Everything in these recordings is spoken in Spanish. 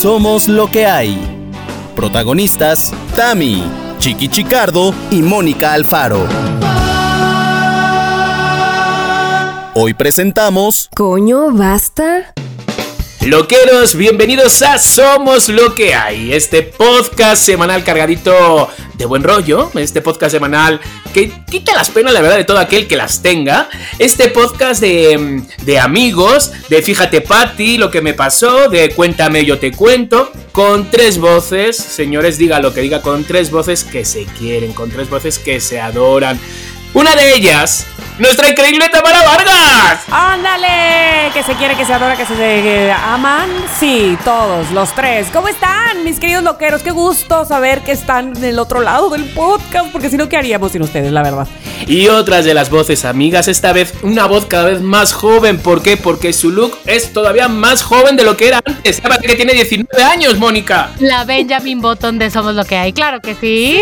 Somos lo que hay. Protagonistas, Tami, Chiqui Chicardo y Mónica Alfaro. Hoy presentamos... Coño, basta. Loqueros, bienvenidos a Somos lo que hay, este podcast semanal cargadito de buen rollo, este podcast semanal que quita las penas, la verdad, de todo aquel que las tenga, este podcast de, de amigos, de fíjate Patti, lo que me pasó, de cuéntame yo te cuento, con tres voces, señores, diga lo que diga, con tres voces que se quieren, con tres voces que se adoran. Una de ellas nuestra increíble Tamara Vargas. ¡Ándale! Que se quiere, que se adora, que se eh, aman. Sí, todos, los tres. ¿Cómo están, mis queridos loqueros? Qué gusto saber que están del otro lado del podcast, porque si no, ¿qué haríamos sin ustedes, la verdad? Y otras de las voces amigas, esta vez una voz cada vez más joven. ¿Por qué? Porque su look es todavía más joven de lo que era antes. ¿Sabes que tiene 19 años, Mónica? La Benjamin Button de Somos lo que hay, claro que sí.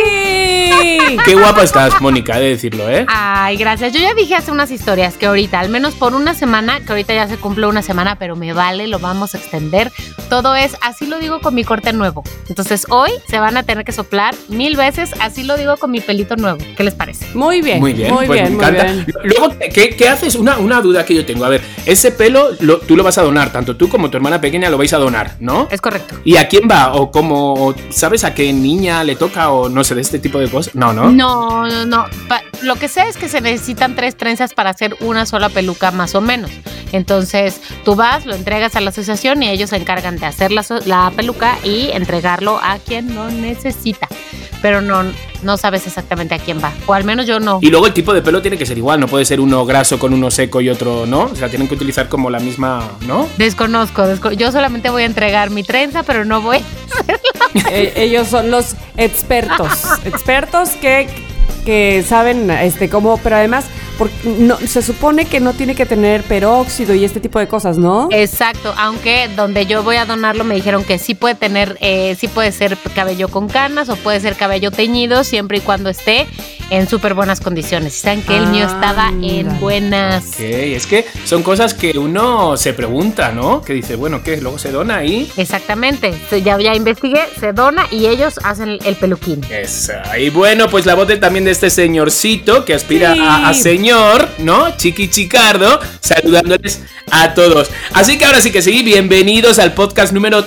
Sí. Qué guapa estás, Mónica, he de decirlo, ¿eh? Ay, gracias. Yo ya dije hace unas historias que ahorita, al menos por una semana, que ahorita ya se cumple una semana, pero me vale, lo vamos a extender. Todo es, así lo digo con mi corte nuevo. Entonces hoy se van a tener que soplar mil veces, así lo digo con mi pelito nuevo. ¿Qué les parece? Muy bien. Muy bien, muy pues bien, me muy bien. Luego, ¿qué, qué haces? Una, una duda que yo tengo. A ver, ese pelo lo- tú lo vas a donar, tanto tú como tu hermana pequeña lo vais a donar, ¿no? Es correcto. ¿Y a quién va? ¿O cómo? o ¿Sabes a qué niña le toca? ¿O no sé, de este tipo de cosas? No, ¿no? No, no, no. Pa- lo que sé es que se necesitan tres trenzas para hacer una sola peluca más o menos. Entonces tú vas, lo entregas a la asociación y ellos se encargan de hacer la, la peluca y entregarlo a quien lo necesita. Pero no, no sabes exactamente a quién va. O al menos yo no. Y luego el tipo de pelo tiene que ser igual, no puede ser uno graso con uno seco y otro no. O sea, tienen que utilizar como la misma, ¿no? Desconozco, desco- yo solamente voy a entregar mi trenza, pero no voy. Eh, ellos son los expertos. expertos que, que saben este cómo, pero además por- no, se supone que no tiene que tener peróxido y este tipo de cosas, ¿no? Exacto, aunque donde yo voy a donarlo me dijeron que sí puede tener, eh, sí puede ser cabello con canas o puede ser cabello teñido siempre y cuando esté en súper buenas condiciones. Y saben que el mío estaba Ándale. en buenas. Ok, es que son cosas que uno se pregunta, ¿no? Que dice, bueno, ¿qué? Luego se dona ahí. Exactamente, ya, ya investigué, se dona y ellos hacen el, el peluquín. Esa. Y bueno, pues la voz de- también de este señorcito que aspira Sí. a, a señor, ¿no? Chiqui Chicardo, saludándoles a todos. Así que ahora sí que sí, bienvenidos al podcast número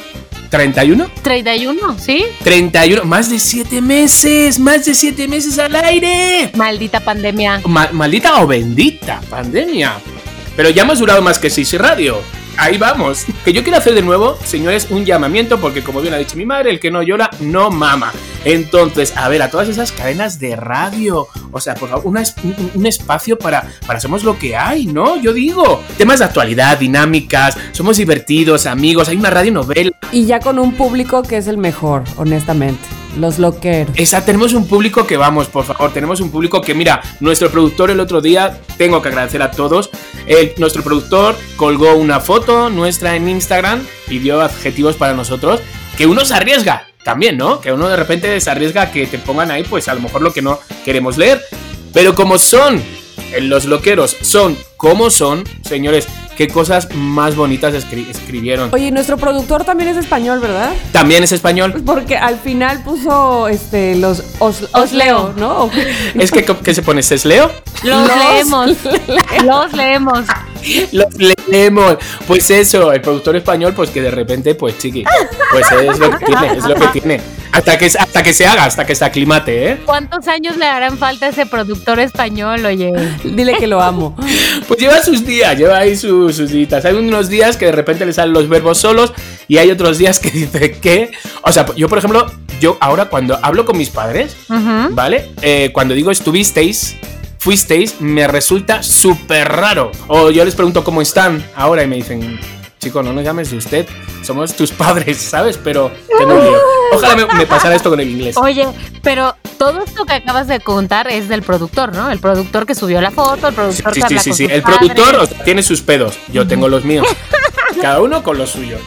31. 31, ¿sí? 31, más de 7 meses, más de 7 meses al aire. Maldita pandemia. Ma- maldita o bendita pandemia. Pero ya hemos durado más que 6 radio. Ahí vamos. Que yo quiero hacer de nuevo, señores, un llamamiento porque como bien ha dicho mi madre, el que no llora no mama. Entonces, a ver, a todas esas cadenas de radio. O sea, por favor, una un, un espacio para, para Somos lo que hay, ¿no? Yo digo. Temas de actualidad, dinámicas, somos divertidos, amigos, hay una radio novela. Y ya con un público que es el mejor, honestamente. Los loqueros. Esa, tenemos un público que vamos, por favor, tenemos un público que, mira, nuestro productor el otro día, tengo que agradecer a todos, el- nuestro productor colgó una foto nuestra en Instagram y dio adjetivos para nosotros, que uno se arriesga también, ¿no? Que uno de repente se arriesga a que te pongan ahí, pues a lo mejor lo que no queremos leer, pero como son, eh, los loqueros son como son, señores, qué cosas más bonitas escri- escribieron. Oye, nuestro productor también es español, ¿verdad? También es español. Porque al final puso este los os, os leo, ¿no? Es que, ¿qué se pone? ¿Es Leo? Los, Los leemos. Los leemos. Los leemos. Pues eso, el productor español, pues que de repente, pues chiqui, pues es lo que tiene, es lo que tiene. Hasta que, hasta que se haga, hasta que se aclimate, ¿eh? ¿Cuántos años le harán falta a ese productor español, oye? Dile que lo amo. Pues lleva sus días, lleva ahí sus, sus días. Hay unos días que de repente le salen los verbos solos y hay otros días que dice que. O sea, yo, por ejemplo, yo ahora cuando hablo con mis padres. ¿vale? Eh, cuando digo estuvisteis, fuisteis, me resulta súper raro. O yo les pregunto cómo están ahora y me dicen, chico, no nos llames de usted, somos tus padres, ¿sabes? Pero un lío. Ojalá me, me pasara esto con el inglés. Oye, pero todo esto que acabas de contar es del productor, ¿no? El productor que subió la foto, el productor sí, que sí, habla sí, con sí. sus El padres. productor o sea, tiene sus pedos, yo tengo los míos. Cada uno con lo suyo.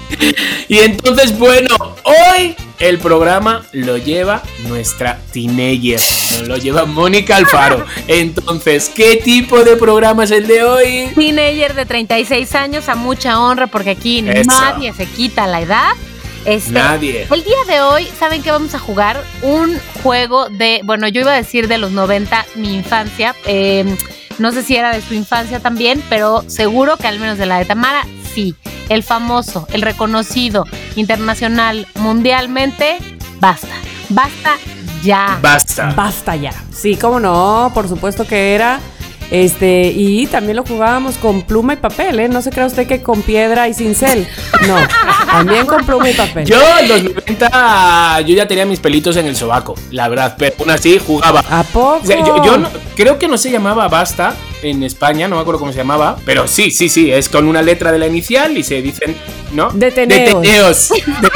Y entonces, bueno, hoy el programa lo lleva nuestra teenager. Lo lleva Mónica Alfaro. Entonces, ¿qué tipo de programa es el de hoy? Teenager de 36 años a mucha honra porque aquí Eso. nadie se quita la edad. Este, Nadie. El día de hoy, ¿saben qué vamos a jugar? Un juego de, bueno, yo iba a decir de los 90, mi infancia. eh, no sé si era de su infancia también, pero seguro que al menos de la de Tamara, El famoso, el reconocido internacional, mundialmente, basta. Basta ya. Basta. Basta ya. Sí, cómo no, por supuesto que era. Este, y también lo jugábamos con pluma y papel, ¿eh? No se crea usted que con piedra y cincel. No, también con pluma y papel. Yo en los 90 yo ya tenía mis pelitos en el sobaco, la verdad, pero aún así jugaba. ¿A poco? O sea, yo yo no- creo que no se llamaba Basta en España, no me acuerdo cómo se llamaba, pero sí, sí, sí, es con una letra de la inicial y se dicen, ¿no? Deteneos. Deteneos,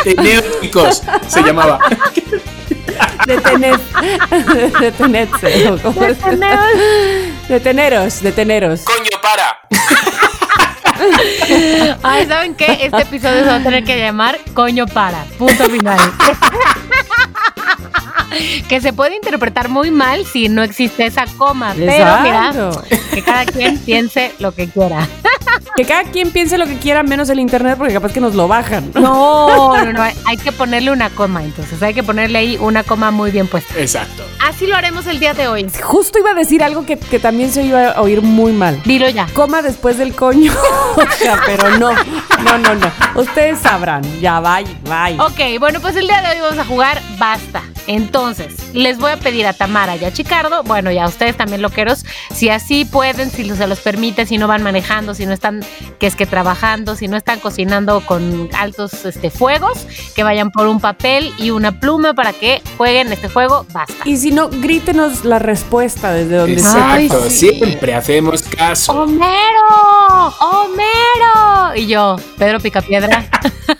Deteneos, chicos, se llamaba. Detener. Detenerse. ¿o cómo es? Deteneros, deteneros. Coño, para. Ay, ¿saben qué? Este episodio se va a tener que llamar Coño para. Punto final. que se puede interpretar muy mal si no existe esa coma. Pero mira, Exacto. que cada quien piense lo que quiera. Que cada quien piense lo que quiera menos el internet porque capaz que nos lo bajan. No, no, no. Hay que ponerle una coma, entonces. Hay que ponerle ahí una coma muy bien puesta. Exacto. Así lo haremos el día de hoy. Justo iba a decir algo que, que también se iba a oír muy mal. Dilo ya. Coma después del coño. O sea, pero no. No, no, no. Ustedes sabrán. Ya, bye, bye. Ok, bueno, pues el día de hoy vamos a jugar Basta. Entonces, les voy a pedir a Tamara y a Chicardo, bueno, y a ustedes también loqueros, si así pueden, si se los permite, si no van manejando, si no están, que es que trabajando, si no están cocinando con altos este, fuegos, que vayan por un papel y una pluma para que jueguen este juego Basta. Y si no, grítenos la respuesta desde donde Exacto, Ay, sí. siempre hacemos caso. ¡Homero! ¡Homero! Y yo, Pedro Picapiedra.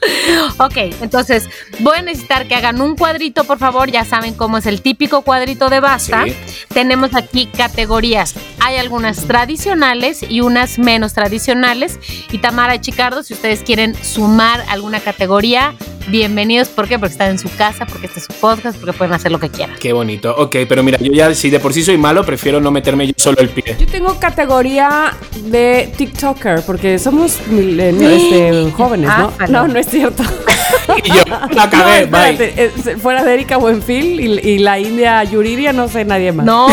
ok, entonces voy a necesitar que hagan un cuadrito, por favor. Ya saben cómo es el típico cuadrito de basta. Sí. Tenemos aquí categorías. Hay algunas tradicionales y unas menos tradicionales. Y Tamara y Chicardo, si ustedes quieren sumar alguna categoría, bienvenidos. ¿Por qué? Porque están en su casa, porque este es su podcast, porque pueden hacer lo que quieran. Qué bonito. Ok, pero mira, yo ya si de por sí soy malo, prefiero no meterme yo solo el pie. Yo tengo categoría de TikToker porque somos milen- este, jóvenes, ¿no? No, no es cierto. Y yo, la cagué, No, bye. eh, fuera de Erika Buenfil y, y la India Yuridia, no sé nadie más. No,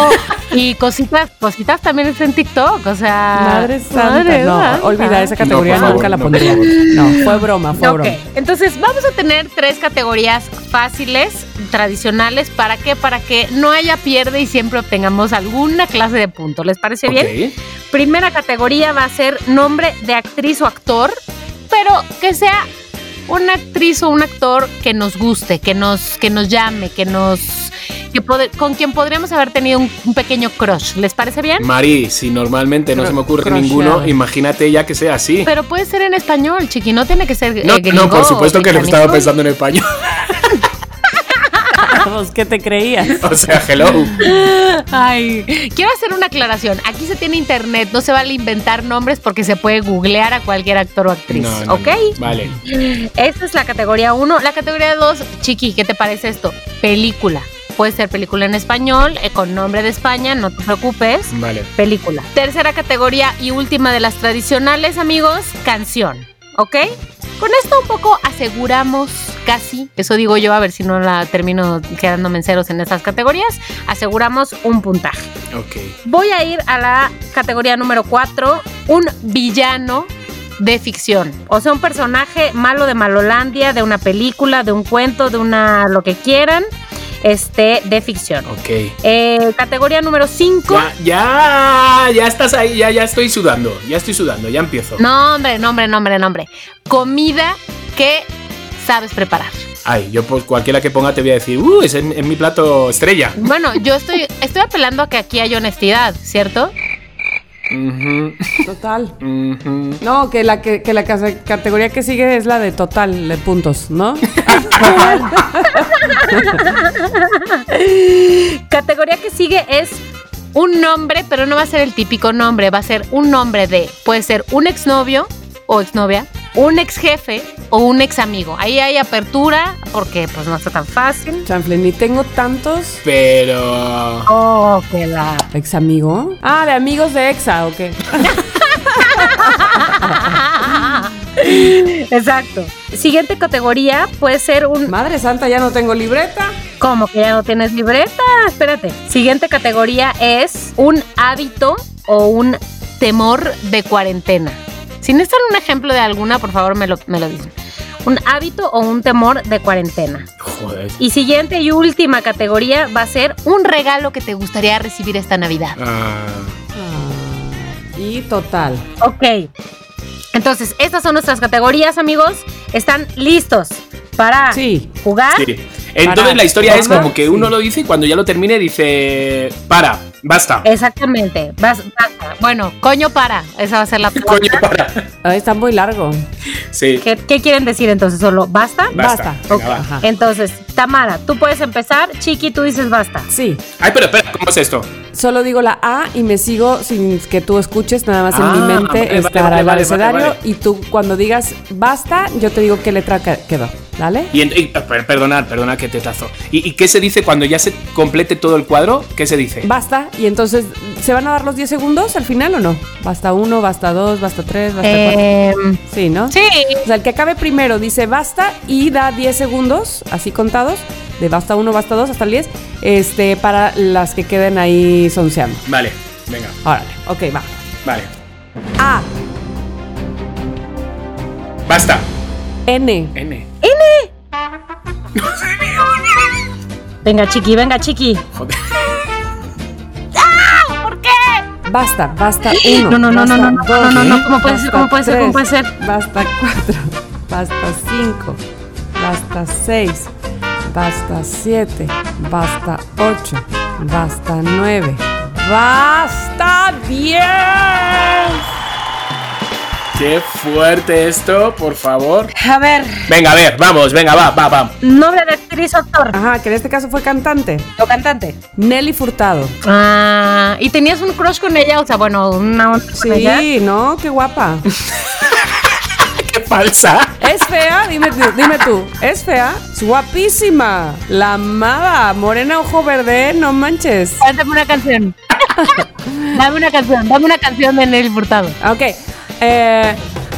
y cositas, cositas también es en TikTok, o sea. Madre santa, Madre no, santa. olvida esa categoría, No, favor, nunca la pondría. No, fue broma, fue Ok, broma. entonces vamos a tener tres categorías fáciles, tradicionales, ¿para qué? Para que no haya pierde y siempre obtengamos alguna clase de punto. ¿Les parece bien? Ok. Primera categoría va a ser nombre de actriz o actor, pero que sea una actriz o un actor que nos guste, que nos, que nos llame, que nos. Que con quien podríamos haber tenido un, un pequeño crush. ¿Les parece bien? Mari, si normalmente no se me ocurre ninguno, imagínate ya que sea así. Pero puede ser en español, chiqui, no tiene que ser. eh, No, gringo no, por supuesto que lo estaba pensando en español. ¿Qué te creías? O sea, hello. Ay, quiero hacer una aclaración. Aquí se tiene internet, no se vale inventar nombres porque se puede googlear a cualquier actor o actriz, No, no, ¿ok? no. Vale. Esta es la categoría 1. La categoría 2, Chiqui, ¿qué te parece esto? Película. Puede ser película en español, eh, con nombre de España, no te preocupes. Vale. Película. Tercera categoría y última de las tradicionales, amigos, canción. ¿Ok? Con esto un poco aseguramos casi, eso digo yo, a ver si no la termino quedándome en ceros en estas categorías, aseguramos un puntaje. Ok. Voy a ir a la categoría número 4, un villano de ficción. O sea, un personaje malo de Malolandia, de una película, de un cuento, de una lo que quieran, este, de ficción. Ok. Eh, categoría número 5. Ya, ya, ya estás ahí, ya, ya estoy sudando, ya estoy sudando, ya empiezo. Nombre, nombre, nombre, nombre. Comida que sabes preparar. Ay, yo pues cualquiera que ponga te voy a decir, uh, es en, en mi plato estrella. Bueno, yo estoy, estoy apelando a que aquí hay honestidad, ¿cierto? Total. No, que la, que, que la casa- categoría que sigue es la de total de puntos, ¿no? Categoría que sigue es un nombre, pero no va a ser el típico nombre, va a ser un nombre de, puede ser un exnovio o exnovia, un ex jefe o un ex amigo. Ahí hay apertura porque pues no está tan fácil. Chanfle, ni tengo tantos. Pero... Oh, qué la. ¿Ex amigo? Ah, de amigos de Exa, ¿o qué? Exacto. Siguiente categoría puede ser un. Madre santa, ya no tengo libreta. ¿Cómo que ya no tienes libreta? Espérate. Siguiente categoría es un hábito o un temor de cuarentena. Si necesitan un ejemplo de alguna, por favor me lo, me lo dicen. Un hábito o un temor de cuarentena. Joder. Y siguiente y última categoría va a ser un regalo que te gustaría recibir esta Navidad. Ah, Ah, y total. Ok. Entonces, estas son nuestras categorías, amigos. ¿Están listos para Sí. jugar? sí. Entonces Para- la historia es como que sí. uno lo dice y cuando ya lo termine dice, para, basta. Exactamente. Basta. Bueno, coño para. Esa va a ser la Coño, para. Ay, está muy largo. Sí, ¿Qué, qué quieren decir entonces? ¿Solo basta? basta. Basta. Venga, va. Ajá. Entonces, Tamara, tú puedes empezar. Chiqui, tú dices basta. Sí. Ay, pero espera, ¿cómo es esto? Solo digo la A y me sigo sin que tú escuches, nada más en Ah, mi mente vale, estará vale, el vale, abecedario vale, vale. y tú cuando digas basta, yo te digo qué letra que- quedó, ¿vale? Y, y- per- perdonad, perdonad que te tazo. ¿Y, y qué se dice cuando ya se complete todo el cuadro? ¿Qué se dice? Basta y entonces, ¿se van a dar los 10 segundos al final o no? Basta uno, basta dos, basta tres, basta cuatro. Em, Sí, ¿no? sí. O sea, el que acabe primero dice basta y da 10 segundos, así contados, de basta 1, basta 2 hasta el 10, este, para las que queden ahí sonceando. Vale, venga, Órale, ok, va. vale. A, Basta. N, N. Venga, Chiqui, venga, Chiqui. Joder. ¿Por qué? basta, basta 1. No, no, no, no, no, no, no, no, no, ¿cómo puede ser? ¿Cómo puede ser? ¿Cómo puede ser? Basta 4, basta 5, basta 6, basta 7, basta 8, basta 9, basta 10. Qué fuerte esto, por favor. A ver, Venga, a ver, vamos, venga, va, va, va. nombre de actriz actor Ajá, que en este caso fue cantante. o cantante. Nelly Furtado. Ah, ¿y tenías un crush con ella? O sea, bueno, una onda con ella. Sí, ¿no? Qué guapa. Qué falsa. ¿Es fea? Dime tú, dime tú. ¿Es fea? Es guapísima. La amaba. Morena, ojo verde, no manches. Cántame una canción. dame una canción, dame una canción de Nelly Furtado. Ok. Eh,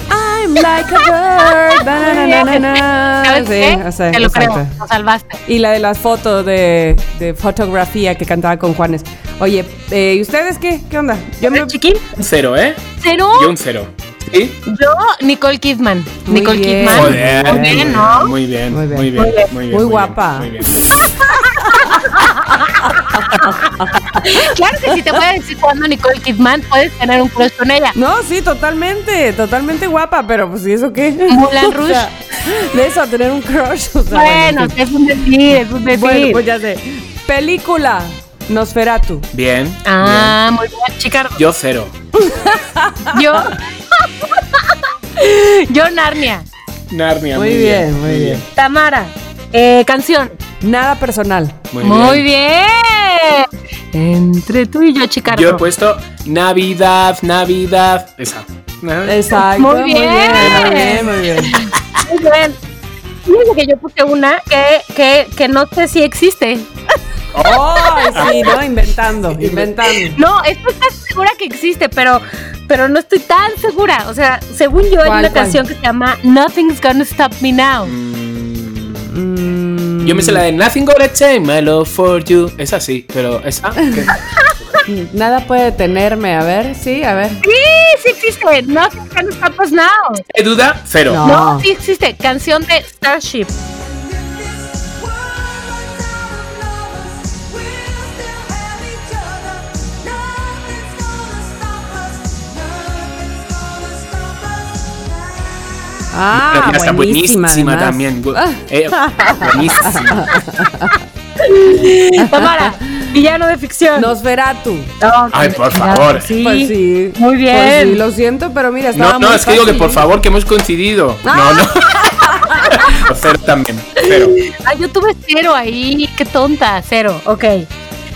I'm like a bird. na, na, na, na, na. ¿Sabes Sí, qué? o sea, Te lo creo, lo salvaste. Y la de las fotos de, de fotografía que cantaba con Juanes. Oye, eh, ¿y ustedes qué? ¿Qué onda? Yo me... Chiqui, Un cero, ¿eh? cero. Yo un cero. ¿Sí? Yo, Nicole Kidman. Muy Nicole bien. Kidman. Muy bien, ¿no? Muy bien, Muy muy bien. bien, muy bien. Muy, bien, Muy guapa. Muy bien. Claro que si te voy a decir cuando Nicole Kidman puedes tener un crush con ella. No, sí, totalmente, totalmente guapa, pero pues ¿y eso qué? Moulin O Rouge. sea, de eso a tener un crush. o sea, Bueno, en fin. es un decir, es un decir. Bueno, pues ya sé. Película, Nosferatu. Bien. ah, muy bien, chica. Yo cero. Yo. Yo, Narnia. Narnia. Muy bien, muy bien. Tamara. Eh, canción. Nada personal. Muy, Muy bien. bien. Entre tú y yo, Chicardo. Yo he puesto Navidad, Navidad. Esa. Exacto. Muy Muy bien. muy bien, muy bien. Muy bien. Fíjate que yo puse una que, que, que no sé si existe. Ay, sí, ¿no? Inventando, inventando. No, esto está segura que existe, pero, pero no estoy tan segura. O sea, según yo, hay ¿Cuál, una cuál? canción que se llama Nothing's Gonna Stop Me Now. Mm, Yo me sé la de Nothing Gonna Change My Love For You. Esa sí, pero esa. Nada puede detenerme. A ver, sí, a ver. Sí, sí existe. Nothing's Gonna Stop Us Now. ¿Hay duda? Cero. No. No, sí existe. Canción de Starship. Ah, está buenísima, buenísima también. Bu- Ah. eh, buenísima. Tamara, villano de ficción. Nosferatu. No, Ay, por favor. Sí. Pues sí. Muy bien. Pues sí, lo siento, pero mira, estaba No, no, muy es que digo que por favor, que hemos coincidido. No, no. cero también. Cero. Ah, yo tuve cero ahí. Qué tonta. Cero. Ok.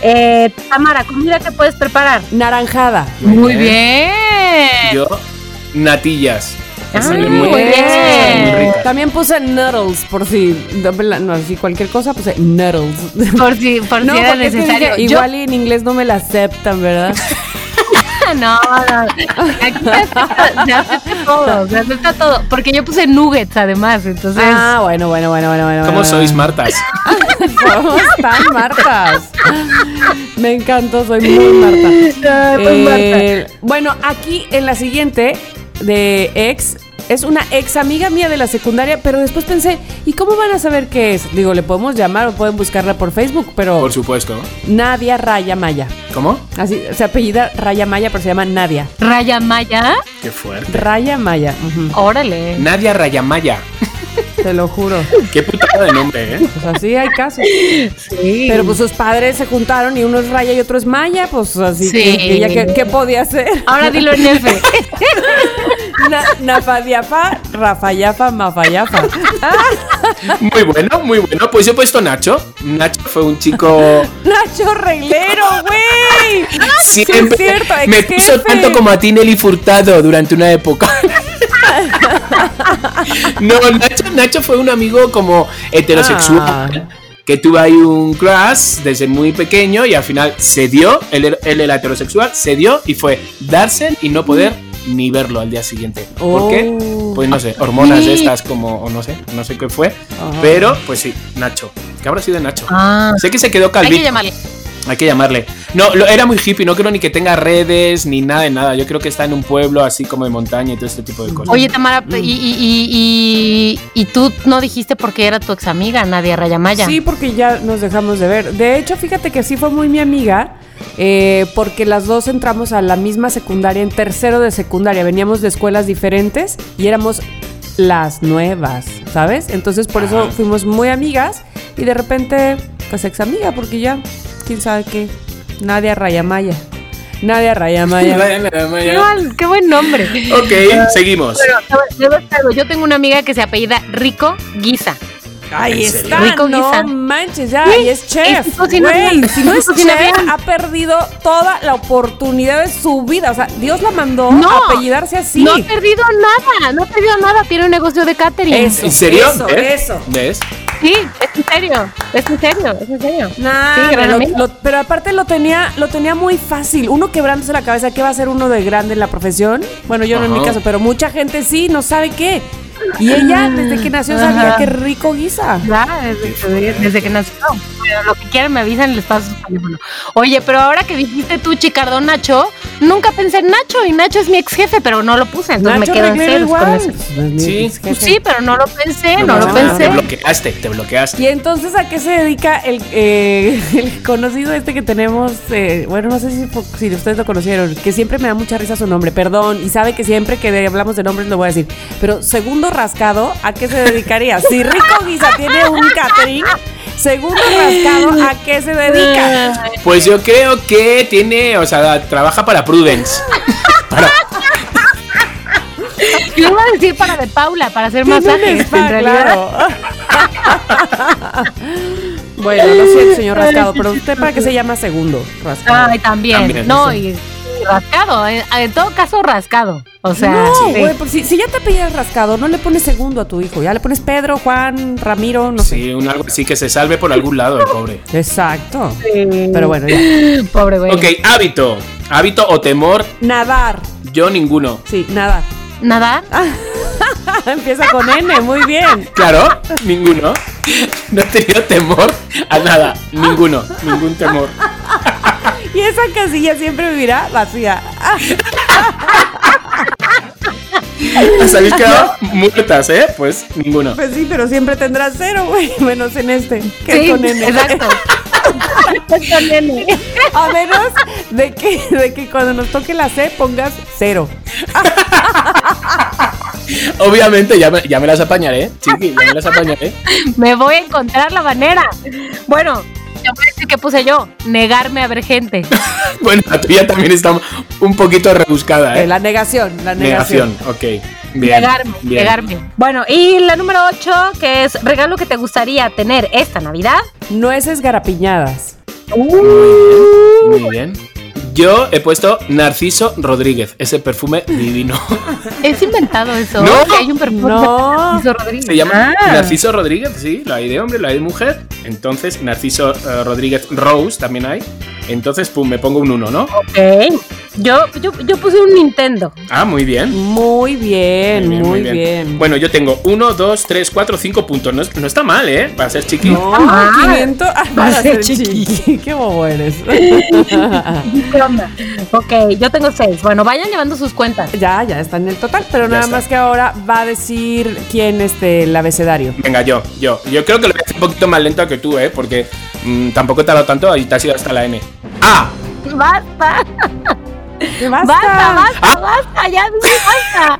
Eh, Tamara, comida que puedes preparar. Naranjada. Muy bien. Yo, natillas. Ah, muy bien. También puse noodles, por si, no, si cualquier cosa, puse noodles. Por si, por No, si era necesario. dije, igual y en inglés no me la aceptan, ¿verdad? no, no. Aquí se acepta, se acepta todo, se acepta todo. Porque yo puse nuggets además, entonces. Ah, bueno, bueno, bueno, bueno, bueno. ¿Cómo bueno, sois. Martas? Somos tan Martas. Me encantó, soy muy Marta. Pues, Eh, bueno, aquí en la siguiente de ex es una ex amiga mía de la secundaria, pero después pensé, ¿y cómo van a saber qué es? Digo, le podemos llamar o pueden buscarla por Facebook, pero Por supuesto. Nadia Raya Maya. ¿Cómo? Así, se apellida Raya Maya, pero se llama Nadia. Raya Maya, Qué fuerte. Raya Maya, órale. Nadia Rayamaya. te lo juro. Qué putada de nombre, ¿eh? Pues así hay casos. Sí. Pero pues sus padres se juntaron y uno es Raya y otro es Maya, pues así Sí. que ella qué, qué podía hacer. Ahora dilo en F. Na, Nafadiafa, Rafayafa, Mafayafa. Muy bueno, muy bueno. Pues yo he puesto Nacho. Nacho fue un chico. Nacho Reglero, güey. Siempre Sí, es cierto, me puso tanto como a ti Nelly Furtado durante una época. No, Nacho, Nacho fue un amigo como heterosexual. Ah. Que tuvo ahí un crush desde muy pequeño y al final se dio, él, era- él era heterosexual, se dio y fue darse y no poder ni verlo al día siguiente. ¿Por qué? Oh. Pues no sé, hormonas Sí. estas como, o no sé, no sé qué fue. Ajá. Pero, pues sí, Nacho. ¿Qué habrá sido de Nacho? Ah, Sé que se quedó hay calvito. que llamarle. Hay que llamarle. No, lo- era muy hippie, no creo ni que tenga redes ni nada de nada. Yo creo que está en un pueblo así como de montaña y todo este tipo de cosas. Oye, Tamara, y, y, y, y, y tú no dijiste por qué era tu ex amiga, Nadia Rayamaya. Sí, porque ya nos dejamos de ver. De hecho, fíjate que sí fue muy mi amiga, eh, porque las dos entramos a la misma secundaria, en tercero de secundaria. Veníamos de escuelas diferentes y éramos las nuevas, ¿sabes? Entonces por eso fuimos muy amigas y de repente, pues ex amiga, porque ya, quién sabe qué. Nadia Rayamaya. Nadia Rayamaya. Qué, mal- qué buen nombre. ok, seguimos. Pero, yo tengo una amiga que se apellida Rico Guisa. Ahí está, Rico no guisa. manches, ya, Sí, y es chef. es güey. Si no es cocina chef, bien. ha perdido toda la oportunidad de su vida. O sea, Dios la mandó No, a apellidarse así. No ha perdido nada, no ha perdido nada. Tiene un negocio de catering. Eso. ¿En serio? Eso, eso. ¿Ves? Sí, es en serio. Es en serio, es en serio. Nah, sí, gran lo- amiga. lo- pero aparte lo tenía, lo tenía muy fácil. Uno quebrándose la cabeza, ¿qué va a ser uno de grande en la profesión? Bueno, yo no en mi caso, pero mucha gente sí, no sabe qué. Y ella, desde que nació, sabía que rico guisa. Ya, desde, que, desde que nació. Pero lo que quieran me avisan les paso su teléfono. Oye, pero ahora que dijiste tú, Chicardo Nacho, nunca pensé en Nacho y Nacho es mi ex jefe, pero no lo puse, entonces Nacho me quedan Reglero ceros con igual. eso. Sí. Pues sí, pero no lo pensé, no, lo nada, pensé. Te bloqueaste, te bloqueaste. Y entonces, ¿a qué se dedica el, eh, el conocido este que tenemos? eh, bueno, no sé si, ustedes lo conocieron, que siempre me da mucha risa su nombre, perdón, y sabe que siempre que hablamos de nombres lo voy a decir. Pero segundo rascado, ¿a qué se dedicaría? Si Rico Guisa tiene un catering, segundo rascado, ¿a qué se dedica? Pues yo creo que tiene, o sea, trabaja para Prudence. Para- Yo iba a decir para de Paula, para hacer masajes, spa, en realidad. claro. bueno, lo siento, señor Rascado, pero usted para qué se llama segundo rascado. Ay, también. También, no, sí. y, y rascado, en, en todo caso rascado. O sea, no, sí. pues si, si ya te apellidas rascado, no le pones segundo a tu hijo. Ya le pones Pedro, Juan, Ramiro, no sé. Sí, un algo así que se salve por algún lado, el pobre. Exacto. Sí. Pero bueno, ya. Pobre güey. Ok, hábito. Hábito o temor, Nadar. yo ninguno. Sí, nadar. ¿Nadar? Empieza con N, muy bien. Claro, ninguno. No he tenido temor a nada. Ninguno. Ningún temor. Y esa casilla siempre vivirá vacía. Las habéis quedado muertas, ¿eh? Pues ninguno. pues sí, pero siempre tendrás cero, güey. Menos en este, que Sí, es con N. exacto. Con N. A menos de que, de que cuando nos toque la C pongas cero. Obviamente ya me, ya me las apañaré, chiqui, ya me las apañaré. Me voy a encontrar la manera. Bueno, a decir que puse yo. Negarme a ver gente. Bueno, la tuya también está un poquito rebuscada, Eh, ¿eh? la negación, la negación. Negación, ok. Bien. negarme, bien. negarme. Bueno, y la número 8, que es regalo que te gustaría tener esta Navidad. Nueces garapiñadas. Muy bien, muy bien. Yo he puesto Narciso Rodríguez, ese perfume divino. Es inventado eso. No. que hay un perfume No. Narciso Rodríguez. Se llama Ah. Narciso Rodríguez, sí, lo hay de hombre, lo hay de mujer. Entonces, Narciso eh, Rodríguez Rose también hay. Entonces, pum, me pongo un uno, ¿no? Ok. Yo, yo, yo puse un Nintendo. Ah, muy bien. Muy bien, muy bien. Bueno, yo tengo 1, 2, 3, 4, 5 puntos. No, es- no está mal, ¿eh? Para ser chiqui. No, Ah, 500 ah, va a para ser ser chiqui. Qué bobo eres. ¿Qué onda? Ok, yo tengo seis. Bueno, vayan llevando sus cuentas. ya, ya está en el total, pero Ya nada está. más que ahora va a decir quién este el abecedario. Venga, yo, yo. Yo creo que lo voy a hacer un poquito más lento que tú, ¿eh? Porque mm, tampoco he tardado tanto y te has ido hasta la N. A. Basta, ¿Qué basta, Ah. basta, basta, ya dije basta.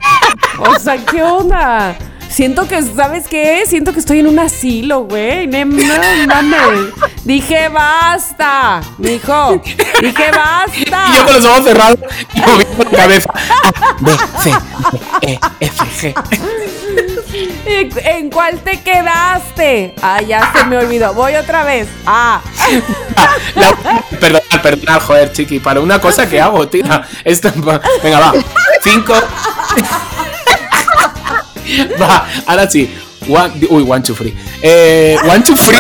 O sea, ¿qué onda? Siento que, ¿sabes qué? Siento que estoy en un asilo, güey. No, mames. Dije basta, mijo. Dije basta. Y yo con los ojos cerrados y moviendo la cabeza. A, B, C, D, E, F, G. ¿En- ¿En cuál te quedaste? Ah, ya se me olvidó. Voy otra vez. Ah. La, perdonad, perdonad, joder, chiqui. Para una cosa que hago, tía. Esto, venga, va. Cinco. Va, ahora sí. One, uy, one, two, free. Eh, one, two, free.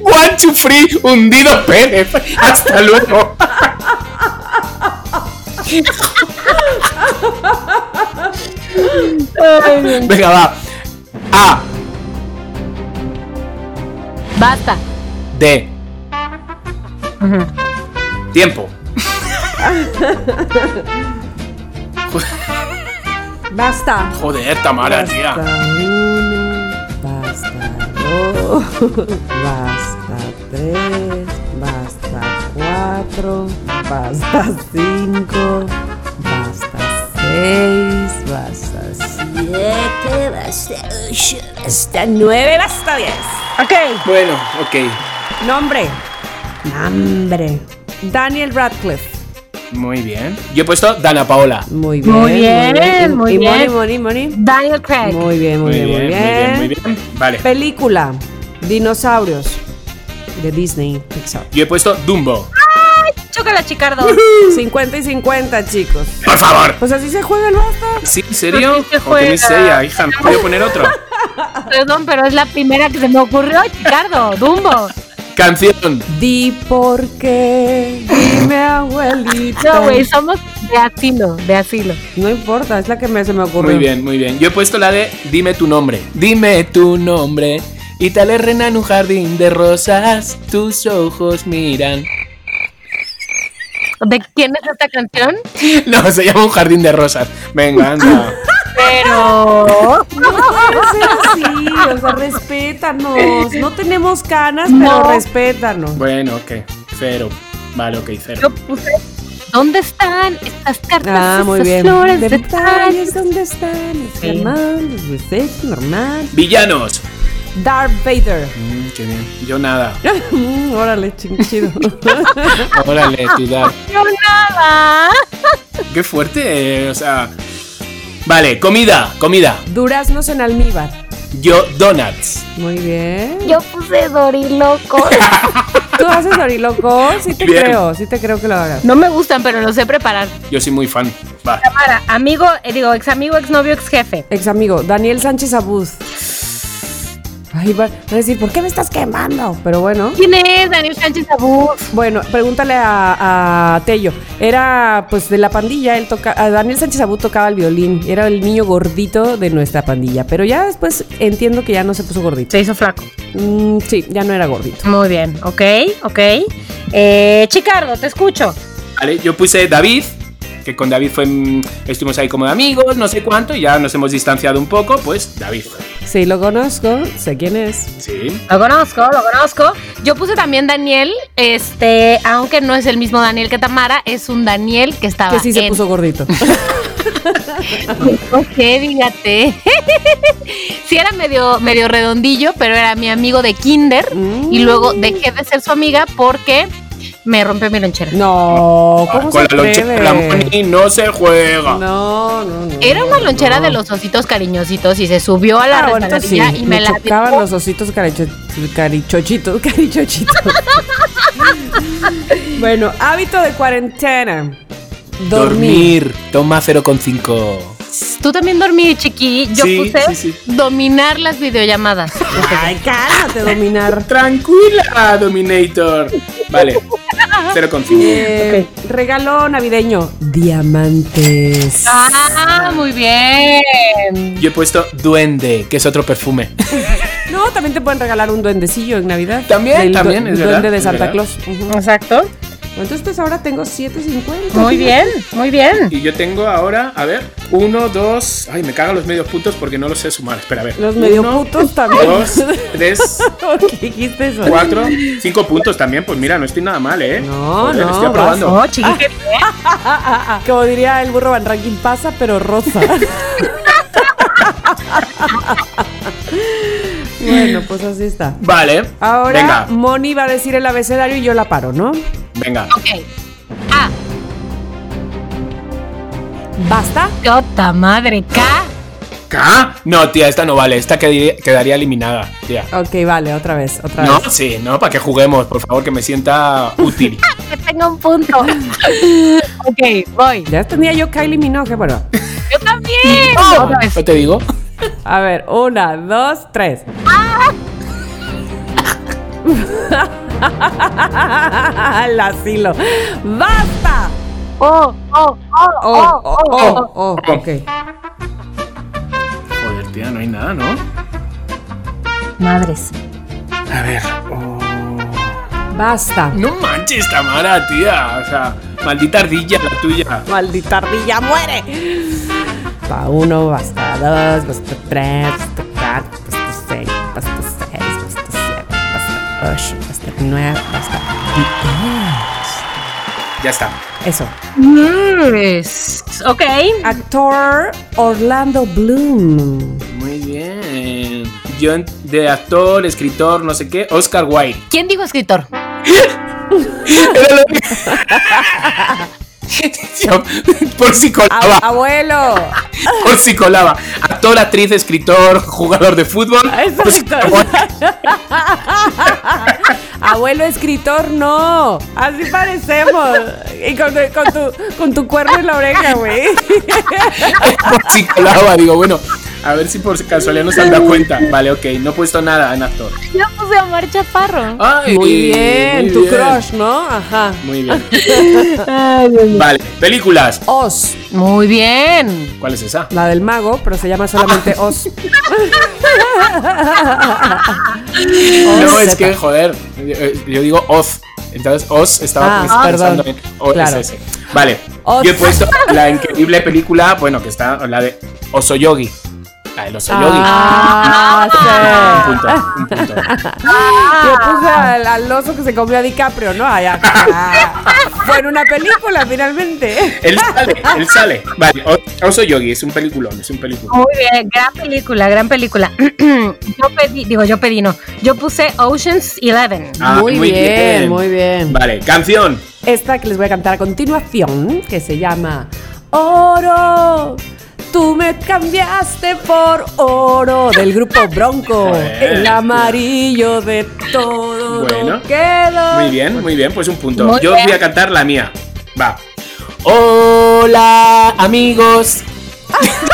One, two, free. Hundido Pérez. Hasta luego. Venga, va. A, Basta. D. Tiempo. Basta. Joder, Tamara, tía. Basta uno, basta dos, basta tres, basta cuatro, basta cinco, seis, basta siete, basta ocho, basta nueve, basta diez. Ok. Bueno, ok. Nombre. Nombre. Daniel Radcliffe. Muy bien. Yo he puesto Dana Paola. Muy bien. Muy bien, muy y bien. Money, money, money. Daniel Craig. Muy bien, muy, bien, muy bien. muy bien. Vale. Película. Dinosaurios. De Disney Pixar. Yo he puesto Dumbo. Chócala, Chicardo. 50 y 50, chicos. Por favor. Pues así se juega el basta. ¿Sí? ¿En serio? Así se qué juega. miseria, hija. ¿Me puedo poner otro? Perdón, pero es la primera que se me ocurrió, Chicardo. Dumbo. Canción. Di por qué. Dime, abuelita. No, güey, somos de asilo, de asilo. No importa, es la que me, se me ocurrió. Muy bien, muy bien. Yo he puesto la de Dime tu nombre. Dime tu nombre. Y tal rena en un jardín de rosas. Tus ojos miran. ¿De quién es esta canción? No, se llama un jardín de rosas. Venga, anda. Pero. No puede ser así, o sea, respétanos. No tenemos canas, pero No. respétanos. Bueno, ok. Cero. Vale, ok, cero. Yo puse. ¿Dónde están estas cartas? Ah, muy esas bien. flores de de detalles, ¿dónde están? Es Sí. normal. Villanos. Darth Vader. Mm, qué bien. Yo nada. Mm, Órale, chido. Órale, dar. Yo nada. Qué fuerte, eh, o sea. Vale, comida, comida. Duraznos en almíbar. Yo, donuts. Muy bien. Yo puse Doriloco. ¿Tú haces Doriloco? Sí te Bien. creo, sí te creo que lo hagas. No me gustan, pero los sé preparar. Yo soy muy fan. Va. Tamara, amigo, eh, digo, ex amigo, ex novio, ex jefe. Ex amigo, Daniel Sánchez Abud. Ay, va a decir, ¿por qué me estás quemando? Pero bueno. ¿Quién es Daniel Sánchez Abud? Bueno, pregúntale a, a Tello. Era pues de la pandilla, él toca, a Daniel Sánchez Abud tocaba el violín. Era el niño gordito de nuestra pandilla. Pero ya después entiendo que ya no se puso gordito. Se hizo flaco. Mm, sí, ya no era gordito. Muy bien, ok, ok. Eh, Chicardo, te escucho. Vale, yo puse David, que con David fue, estuvimos ahí como de amigos, no sé cuánto, y ya nos hemos distanciado un poco, pues David. Sí, lo conozco, sé quién es. Sí. Lo conozco, lo conozco. Yo puse también Daniel, este, aunque no es el mismo Daniel que Tamara, es un Daniel que estaba Que sí se en- puso gordito. Ok, fíjate. sí era medio, medio redondillo, pero era mi amigo de kinder. Mm. Y luego dejé de ser su amiga porque me rompió mi lonchera. No, ¿cómo Ah, con se la lonchera de la atreve? Moni no se juega. No, no, no. Era una lonchera no. de los ositos cariñositos y se subió a la Ah, bueno, sí, y me, me la chocaban los ositos caricho- carichochitos, carichochitos. bueno, hábito de cuarentena. Dormir. Dormir. Toma 0,5. Tú también dormí, chiqui. Yo Sí, puse sí, sí. dominar las videollamadas. Ay, cálmate, dominar. Tranquila, Dominator. Vale. 0,5. Eh, Regalo navideño. Diamantes. Ah, muy bien. Yo he puesto duende, que es otro perfume. No, también te pueden regalar un duendecillo en Navidad. También, du- también, es duende verdad, de Santa. Claus. Exacto. Entonces pues, ahora tengo 7.50. Muy bien, muy bien. Y yo tengo ahora, a ver, 1, 2. Ay, me cagan los medios puntos porque no los sé sumar. Espera, a ver. Los medio Uno, putos también. 2, 3, ¿Qué dijiste eso? 4, 5 puntos también. Pues mira, no estoy nada mal, ¿eh? No, Joder, no, Estoy aprobando. Oh, chiqui, qué Como diría el burro Van Ranking, pasa pero rosa. bueno, pues así está. Vale. Ahora Venga, Moni va a decir el abecedario y yo la paro, ¿no? venga. Ok. A. ¿Basta? Jota madre. K. ¿K? No, tía, esta no vale. Esta quedaría, quedaría eliminada, tía. Ok, vale, otra vez, otra No, vez. sí, no, para que juguemos, por favor, que me sienta útil. Que tenga un punto. ok, voy. Ya tenía yo Kylie Minogue, bueno. Yo también. Otra vez. ¿No te digo? A ver, una, dos, tres. El asilo. ¡Basta! Oh, oh, oh, Oh, oh, oh, oh, oh, oh, ok. Joder, tía, no hay nada, ¿no? Madres. A ver. oh. Basta. No manches, Tamara, tía. O sea, maldita ardilla la tuya. Maldita ardilla, muere. Basta uno, basta dos, basta tres, basta cuatro, basta cinco, basta seis, basta siete, basta ocho, basta nueve, basta diez. Ya está. Eso. Yes. Ok. Actor Orlando Bloom. Muy bien. Yo de actor, escritor, no sé qué, Oscar Wilde. ¿Quién dijo escritor? Por si Ab- colaba, abuelo. por si colaba. Actor, actriz, escritor, jugador de fútbol. si. Abuelo escritor, no. Así parecemos. Y con, tu- con tu, con tu cuerno en la oreja, güey. por si colaba. Digo, bueno, a ver si por casualidad no se han dado cuenta. Vale, ok, no he puesto nada en actor. Yo puse a Omar Chaparro. Ay, Muy bien, muy tu bien. crush, ¿no? Ajá. Muy bien. Vale, películas. Oz, Muy bien. ¿Cuál es esa? la del mago, pero se llama solamente Oz. No, es que, joder, yo, yo digo Oz. Entonces, Oz estaba Ah, pensando perdón. en O- Claro. Vale, Oz. yo he puesto la increíble película, bueno, que está, la de Osoyogi. La del Osoyogi. Ah, Un punto, un punto. Yo puse al, al oso que se comió a DiCaprio, ¿no? Allá. Fue en una película, finalmente. Él sale, él sale. Vale, O- Osoyogi es un peliculón, es un peliculón. Muy bien, gran película, gran película. yo pedí, digo, yo pedí, no. Yo puse Ocean's Eleven. Ah, muy, bien, muy bien. Vale, canción. Esta que les voy a cantar a continuación, que se llama Oro. Tú me cambiaste por oro del grupo Bronco. El amarillo de todo Bueno. lo quedó. Muy bien, muy bien, pues un punto. Muy Yo bien. voy a cantar la mía. Va. Hola, amigos.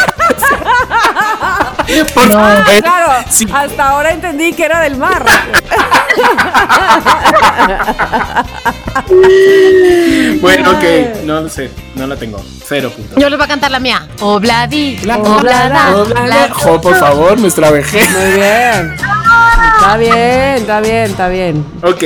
Por Ah, favor. claro, Sí. hasta ahora entendí que era del mar. Bueno, ok, no lo sé, no la tengo. Cero puntos. Yo les voy a cantar la mía. Obladi, Oblada, oblada, oblada. Jo, por favor, nuestra vejez. Muy bien. Está bien, está bien, está bien. Ok,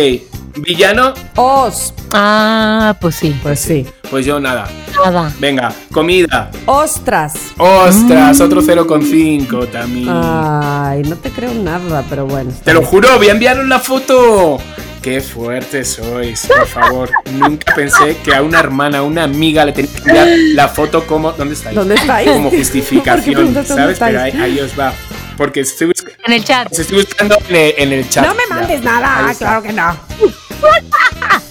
villano, Os, Ah, pues sí, pues sí. pues yo nada. nada. Venga, comida. Ostras. Ostras, otro 0,5 también. Ay, no te creo nada, pero bueno. Te lo juro, voy a enviaros la foto. Qué fuerte sois, por favor. Nunca pensé que a una hermana, a una amiga le tenía que enviar la foto como. ¿Dónde estáis? ¿Dónde estáis? Como ¿Por qué justificación, ¿sabes? Pero ahí, os va. Porque estoy, bus- En el chat. os estoy buscando en el, en el chat. No me Ya. mandes Ahí nada, claro que no.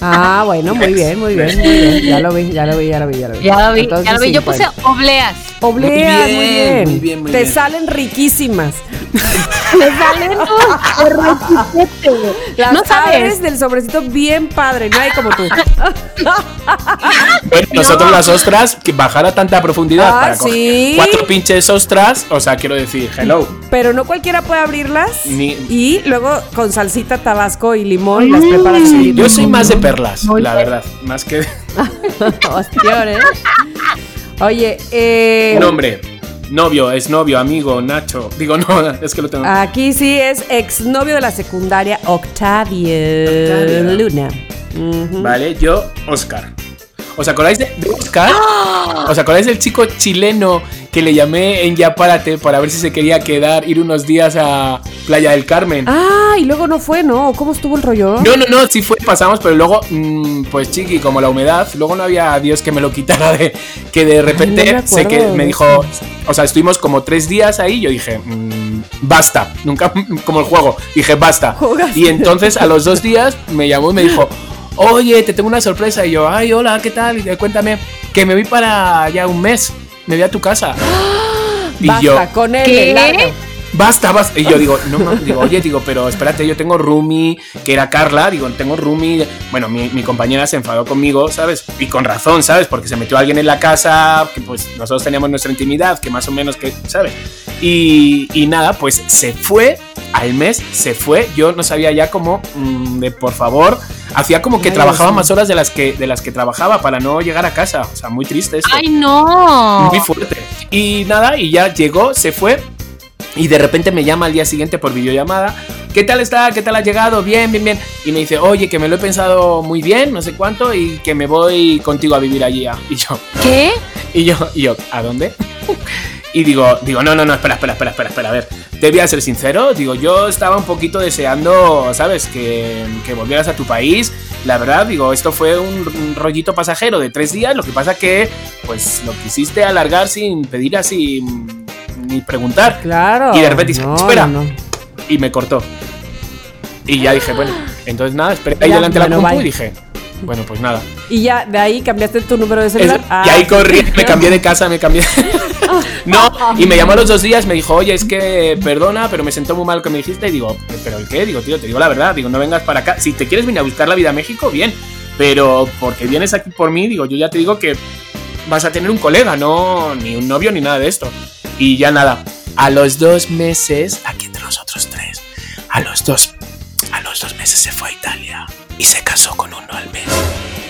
Ah, bueno, muy bien, muy bien, muy bien. Ya lo vi, ya lo vi, ya lo vi, ya lo vi. Ya lo vi, Entonces, ya lo vi. Yo puse 50. obleas. Obleas, muy Muy bien. bien, muy bien, muy Te bien. salen riquísimas. Le salen. Las No aves sabes. del sobrecito bien padre, no hay como tú. Bueno, nosotros las ostras, que bajar a tanta profundidad Ah, para coger sí. cuatro pinches ostras, o sea, quiero decir, hello. Pero no cualquiera puede abrirlas. Ni- Y luego con salsita tabasco y limón las preparas así. Yo soy más de perlas, Muy la bien. verdad, más que Hostión, ¿eh? Oye, eh, nombre. Novio, es novio, amigo, Nacho. Digo, no, es que lo tengo. aquí sí es exnovio de la secundaria, Octavio Octavio. Luna. Vale, yo, Oscar. ¿Os acordáis de, de Oscar? ¡Ah! ¿Os acordáis del chico chileno que le llamé en Ya Párate para ver si se quería quedar, ir unos días a Playa del Carmen? Ah, y luego no fue, ¿no? ¿Cómo estuvo el rollo? No, no, no, sí fue, pasamos, pero luego, mm, pues chiqui, como la humedad, luego no había Dios que me lo quitara de que de repente no me sé que me dijo, o sea, estuvimos como tres días ahí, yo dije, mm, basta, nunca como el juego, dije, basta. Y entonces a los dos días me llamó y me dijo, oye, te tengo una sorpresa, y yo, ay, hola, ¿qué tal? Y cuéntame, que me voy para ya un mes, me voy a tu casa. Y Basta, yo, con él. ¿Qué? Basta, basta. Y yo digo, no, mames, digo, oye, digo, pero espérate, yo tengo Rumi, que era Carla, digo, tengo Rumi. Bueno, mi, mi compañera se enfadó conmigo, ¿sabes? Y con razón, ¿sabes? Porque se metió alguien en la casa, que pues nosotros teníamos nuestra intimidad, que más o menos que, ¿sabes? Y, y nada, pues se fue, al mes se fue. Yo no sabía ya cómo, mm, de por favor, hacía como que Ay, trabajaba más horas de las, que, de las que trabajaba para no llegar a casa. O sea, muy triste esto. Ay, no. Muy fuerte. Y nada, y ya llegó, se fue. Y de repente me llama al día siguiente por videollamada. ¿Qué tal está? ¿Qué tal ha llegado? Bien, bien, bien. Y me dice, oye, que me lo he pensado muy bien, no sé cuánto, y que me voy contigo a vivir allí. ah". Y yo, ¿Qué? y yo, y yo, ¿a dónde? Y digo, digo, no, no, no, espera, espera, espera, espera, espera, a ver. Te voy a ser sincero, digo, yo estaba un poquito deseando, ¿sabes? Que, que volvieras a tu país. La verdad, digo, esto fue un, rollito pasajero de tres días. Lo que pasa que, pues, lo quisiste alargar sin pedir así ni preguntar. Claro. Y de repente dice, No, espera. no. Y me cortó. Y ya dije, bueno, entonces nada, esperé ahí Ya, delante de la compu y dije, bueno, pues nada. Y ya de ahí cambiaste tu número de Es- celular. Ah, y ahí corrí, me cambié de casa, me cambié. no, y me llamó a los dos días, me dijo, oye, es que perdona, pero me sentó muy mal lo que me dijiste. Y digo, ¿pero el qué? Digo, tío, te digo la verdad, digo, no vengas para acá. Si te quieres venir a buscar la vida a México, bien. Pero porque vienes aquí por mí, digo, yo ya te digo que vas a tener un colega, no ni un novio ni nada de esto. Y ya nada. A los dos meses, aquí entre nosotros tres, a los dos, a los dos meses se fue a Italia y se casó con uno al mes.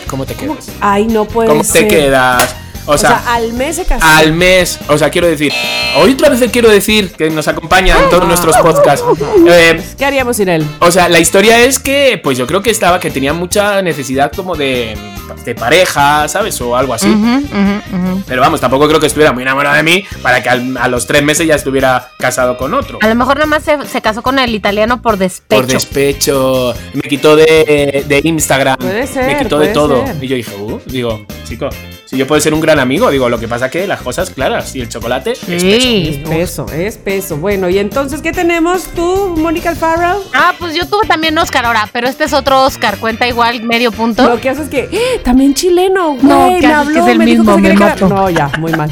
¿Cómo te quedas? Ay, no puede ¿Cómo ser. te quedas? O O sea, al mes se casó. al mes, o sea, quiero decir, hoy otra vez quiero decir que nos acompaña en todos nuestros podcasts. Eh, ¿Qué haríamos sin él? o sea, la historia es que, pues yo creo que estaba, que tenía mucha necesidad como de, de pareja, ¿sabes? O algo así. Pero vamos, tampoco creo que estuviera muy enamorado de mí para que al- a los tres meses ya estuviera casado con otro. A lo mejor nada más se, se casó con el italiano por despecho. Por despecho, me quitó de, de Instagram, Puede ser, me quitó de todo. ser. Y yo dije, uh, digo, chico, si yo puedo ser un gran amigo, digo, lo que pasa que las cosas claras y el chocolate es peso. Es peso, es peso. Bueno, y entonces, ¿qué tenemos tú, Mónica Alfaro? Ah, pues yo tuve también Oscar ahora, pero este es otro Oscar, cuenta igual medio punto. Lo que hace es que, ¡eh! también chileno, güey, No, me Que es el me dijo mismo, que se me mato. No, ya, muy mal.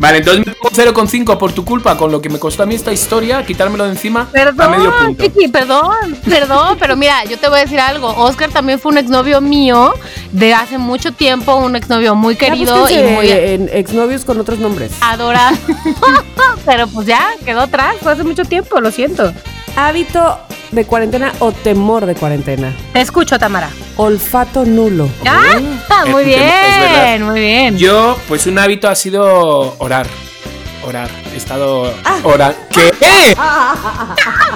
Vale, entonces me pongo 0,5 por tu culpa, con lo que me costó a mí esta historia, quitármelo de encima a medio Perdón, punto. Chiqui, perdón, perdón, pero mira, yo te voy a decir algo. Oscar también fue un exnovio mío de hace mucho tiempo, un exnovio muy querido Ya, y muy en exnovios con otros nombres. adorado. pero pues ya, quedó atrás, fue hace mucho tiempo, lo siento. Hábito de cuarentena o temor de cuarentena. Te escucho, Tamara. Olfato nulo. Ah, muy es verdad. bien, muy bien. Yo, pues un hábito ha sido orar. Orar. He estado orando. ¿Qué?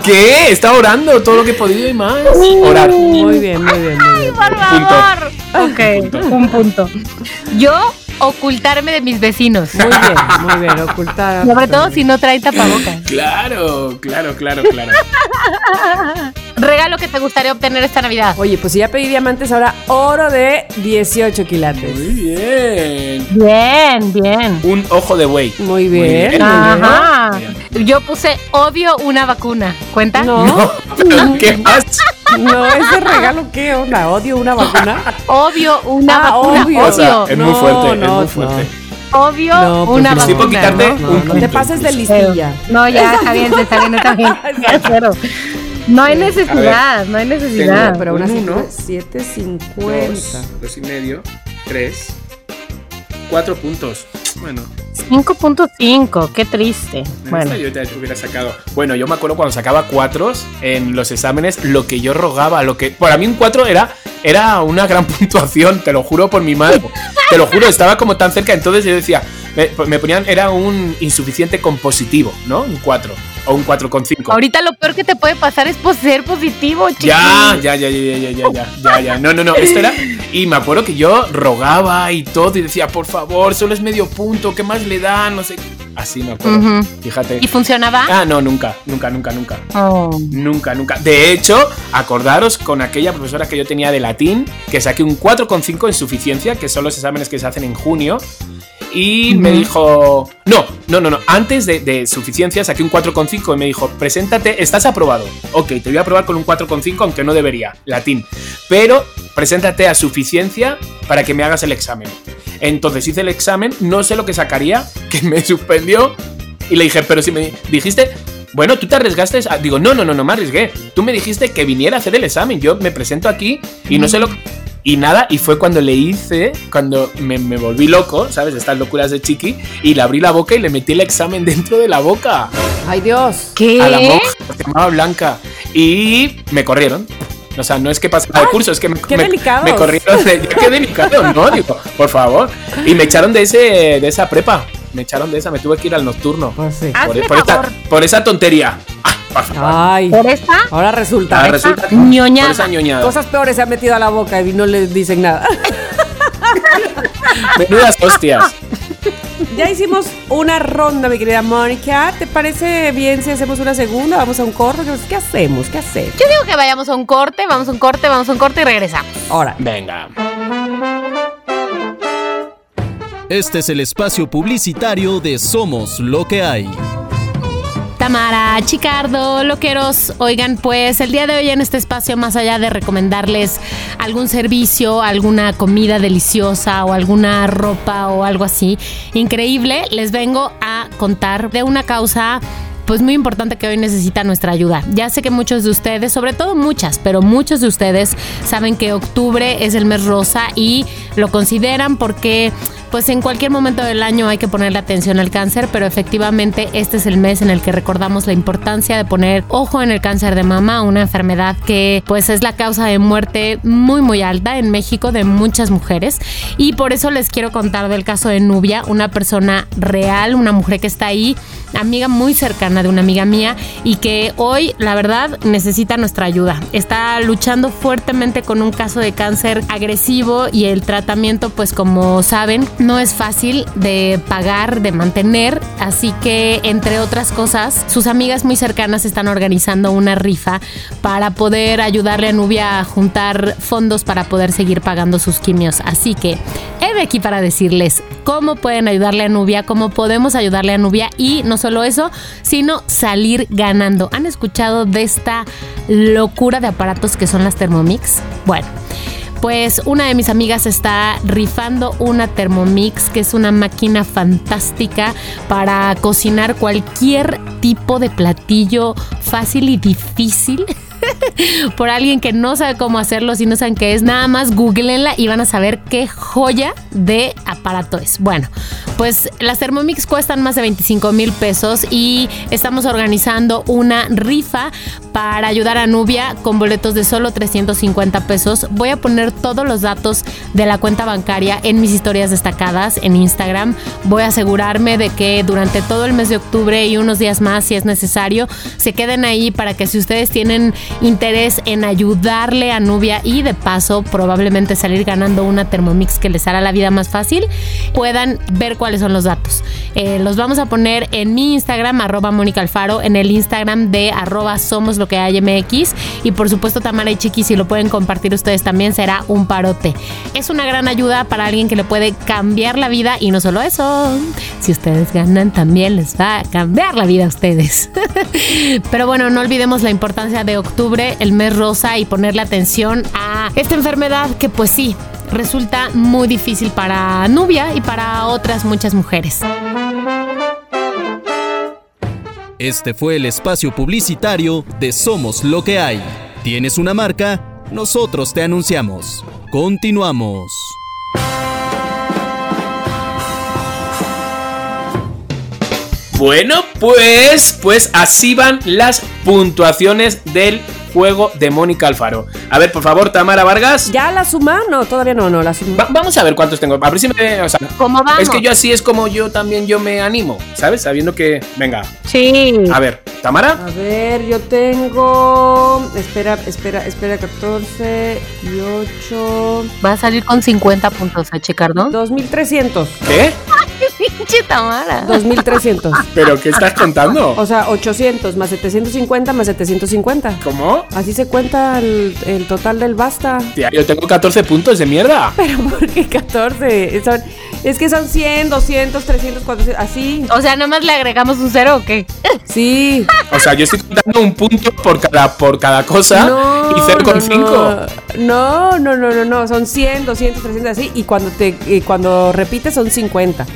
¿Qué? He estado orando todo lo que he podido y más. Orar. Muy bien, muy bien, muy bien. Por favor. Ok, un punto. Yo, ocultarme de mis vecinos. Muy bien, muy bien, ocultar. Sobre todo si no traen tapabocas. Claro, claro, claro, claro. Regalo que te gustaría obtener esta Navidad. Oye, pues si ya pedí diamantes, ahora oro de 18 quilates. Muy bien. Bien, bien. Un ojo de buey. Muy bien. bien. muy bien. Ajá. Yo puse odio una vacuna. ¿Cuenta? No, No, pero ¿qué más? no, ese regalo, ¿qué onda? ¿Odio una vacuna? Obvio una Ah, vacuna. obvio. O sea, Odio. es muy No, fuerte, es no, muy fuerte. obvio, No, pues una no. Vacuna, quitarte ¿no? No, un no punto te pases de listilla. No, ya está bien, está bien, está bien. Ya, cero. No hay necesidad, no hay No, necesidad. pero aún Un así, uno, 7.50. dos y medio, tres, cuatro puntos. Bueno, 5.5, qué triste. en Bueno, yo te hubiera sacado. Bueno, yo me acuerdo cuando sacaba cuatros en los exámenes, lo que yo rogaba, lo que. Para mí un cuatro era, era una gran puntuación, te lo juro por mi madre. Te lo juro, estaba como tan cerca, entonces yo decía, me, me ponían, era un insuficiente compositivo, ¿no? Un 4 o un 4,5. ahorita lo peor que te puede pasar es pues, ser positivo, chicos. Ya, ya, ya, ya, ya, ya, ya, ya, ya. No, no, no. Esto era. Y me acuerdo que yo rogaba y todo y decía, por favor, solo es medio punto, ¿qué más le da? No sé. Así me acuerdo. Fíjate. ¿Y funcionaba? Ah, no, nunca, nunca, nunca, nunca. Oh. Nunca, nunca. De hecho, acordaros con aquella profesora que yo tenía de latín, que saqué un 4,5 en suficiencia, que son los exámenes que se hacen en junio. Y me dijo, no, no, no, no, antes de, de suficiencia saqué un 4,5 y me dijo, preséntate, estás aprobado. Ok, te voy a aprobar con un 4,5, aunque no debería, latín. Pero preséntate a suficiencia para que me hagas el examen. Entonces hice el examen, no sé lo que sacaría, que me suspendió. Y le dije, pero si me dijiste, bueno, tú te arriesgaste. a-". Digo, no, no, no, no me arriesgué. Tú me dijiste que viniera a hacer el examen. Yo me presento aquí y no sé lo Y nada, y fue cuando le hice, cuando me, me volví loco, ¿sabes? Estas locuras de chiqui, y le abrí la boca y le metí el examen dentro de la boca Ay, Dios. ¿Qué? a la monja, se llamaba Blanca. Y me corrieron. O sea, no es que pasara el curso, es que me, qué me- me corrieron. De, qué delicado, ¿no? Digo, por favor. Y me echaron de, ese, de esa prepa. Me echaron de esa, me tuve que ir al nocturno. Pues sí. Por, por esta, por esa tontería. Ay, ¿Por esta? ahora resulta. Ah, resulta que- ñoñada. por esa ñoñada. Cosas peores se han metido a la boca y no le dicen nada. Menudas hostias. Ya hicimos una ronda, mi querida Mónica. ¿Te parece bien si hacemos una segunda? Vamos a un corto. ¿Qué hacemos? ¿Qué hacemos? Yo digo que vayamos a un corte, vamos a un corte, vamos a un corte y regresamos. Ahora. Venga. Este es el espacio publicitario de Somos lo que hay. Tamara, Chicardo, loqueros, oigan, pues el día de hoy en este espacio, más allá de recomendarles algún servicio, alguna comida deliciosa o alguna ropa o algo así increíble, les vengo a contar de una causa pues muy importante que hoy necesita nuestra ayuda. Ya sé que muchos de ustedes, sobre todo muchas, pero muchos de ustedes saben que octubre es el mes rosa y lo consideran porque pues en cualquier momento del año hay que ponerle atención al cáncer, pero efectivamente este es el mes en el que recordamos la importancia de poner ojo en el cáncer de mama, una enfermedad que pues es la causa de muerte muy muy alta en México de muchas mujeres y por eso les quiero contar del caso de Nubia, una persona real, una mujer que está ahí, amiga muy cercana de una amiga mía y que hoy la verdad necesita nuestra ayuda. Está luchando fuertemente con un caso de cáncer agresivo y el tratamiento pues como saben no es fácil de pagar, de mantener, así que entre otras cosas sus amigas muy cercanas están organizando una rifa para poder ayudarle a Nubia a juntar fondos para poder seguir pagando sus quimios. Así que he de aquí para decirles cómo pueden ayudarle a Nubia, cómo podemos ayudarle a Nubia y no solo eso, sino salir ganando. ¿Han escuchado de esta locura de aparatos que son las Thermomix? Bueno. Pues una de mis amigas está rifando una Thermomix, que es una máquina fantástica para cocinar cualquier tipo de platillo fácil y difícil. por alguien que no sabe cómo hacerlo, si no saben qué es, nada más googleenla y van a saber qué joya de aparato es. Bueno, pues las Thermomix cuestan más de 25 mil pesos y estamos organizando una rifa para ayudar a Nubia con boletos de solo 350 pesos. Voy a poner todos los datos de la cuenta bancaria en mis historias destacadas en Instagram. Voy a asegurarme de que durante todo el mes de octubre y unos días más, si es necesario, se queden ahí para que si ustedes tienen interés en ayudarle a Nubia y de paso probablemente salir ganando una Thermomix que les hará la vida más fácil, puedan ver cuáles son los datos. Eh, los vamos a poner en mi Instagram, arroba Mónica Alfaro, en el Instagram de arroba Somos lo que hay MX y por supuesto Tamara y Chiqui, si lo pueden compartir ustedes también será un parote. Es una gran ayuda para alguien que le puede cambiar la vida y no solo eso, si ustedes ganan también les va a cambiar la vida a ustedes. Pero bueno, no olvidemos la importancia de octubre, el mes rosa y ponerle atención a esta enfermedad que pues sí, resulta muy difícil para Nubia y para otras muchas mujeres. Este fue el espacio publicitario de Somos lo que hay. ¿Tienes una marca? Nosotros te anunciamos. Continuamos. Bueno, pues, pues así van las puntuaciones del juego de Mónica Alfaro. A ver, por favor, Tamara Vargas. ¿Ya la suma? No, todavía no, no, la suma. Va- vamos a ver cuántos tengo. A ver si me. O sea, ¿Cómo vamos? es que yo así es como yo también yo me animo, ¿sabes? Sabiendo que. Venga, Sí. a ver, Tamara. A ver, yo tengo. Espera, espera, espera, 14 y 8. Va a salir con 50 puntos a checar, ¿no? 2300. ¿Qué? Pinche Tamara. 2300. ¿Pero qué estás contando? O sea, 800 más 750 más 750. ¿Cómo? Así se cuenta el, el total del basta. Tía, yo tengo 14 puntos de mierda. Pero ¿por qué 14? Son- es que son 100, 200, 300, 400, así. O sea, nomás le agregamos un cero o qué? Sí. O sea, yo estoy contando un punto por cada, por cada cosa No, y 0,5. No, no, no, no, no, son 100, 200, 300 así y cuando te y cuando repites son 50.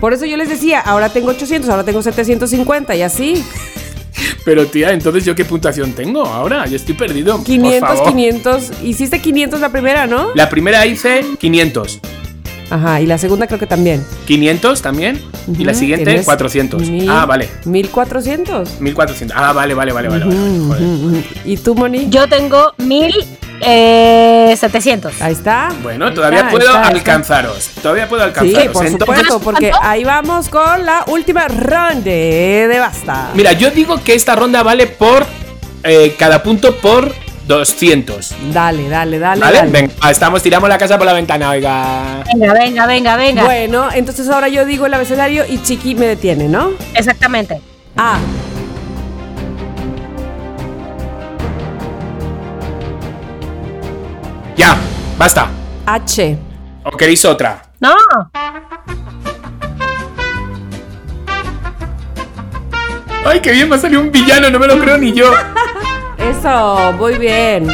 Por eso yo les decía, ahora tengo 800, ahora tengo 750 y así. Pero tía, entonces yo qué puntuación tengo ahora? Yo estoy perdido. por 500, favor. 500. Hiciste 500 la primera, ¿no? La primera hice 500. Ajá, y la segunda creo que también. 500 también. Y la siguiente, tienes 400. mil- Ah, vale. 1400. 1400. Ah, vale, vale, vale, vale. Joder. ¿Y tú, Moni? Yo tengo eh, 1700. Ahí está. Bueno, Ahí todavía está, puedo está, ahí está. alcanzaros. Todavía puedo Sí, alcanzaros. por Entonces, supuesto, porque ahí vamos con la última ronda de basta. Mira, yo digo que esta ronda vale por eh, cada punto por 200. Dale, dale, dale. ¿Vale? dale. Venga, ah, estamos, tiramos la casa por la ventana, oiga. Venga, venga, venga, venga. Bueno, entonces ahora yo digo el abecedario y Chiqui me detiene, ¿no? Exactamente. A. Ya, basta. H. ¿O queréis otra? No. Ay, qué bien, me ha salido un villano, no me lo creo ni yo. Eso, muy bien.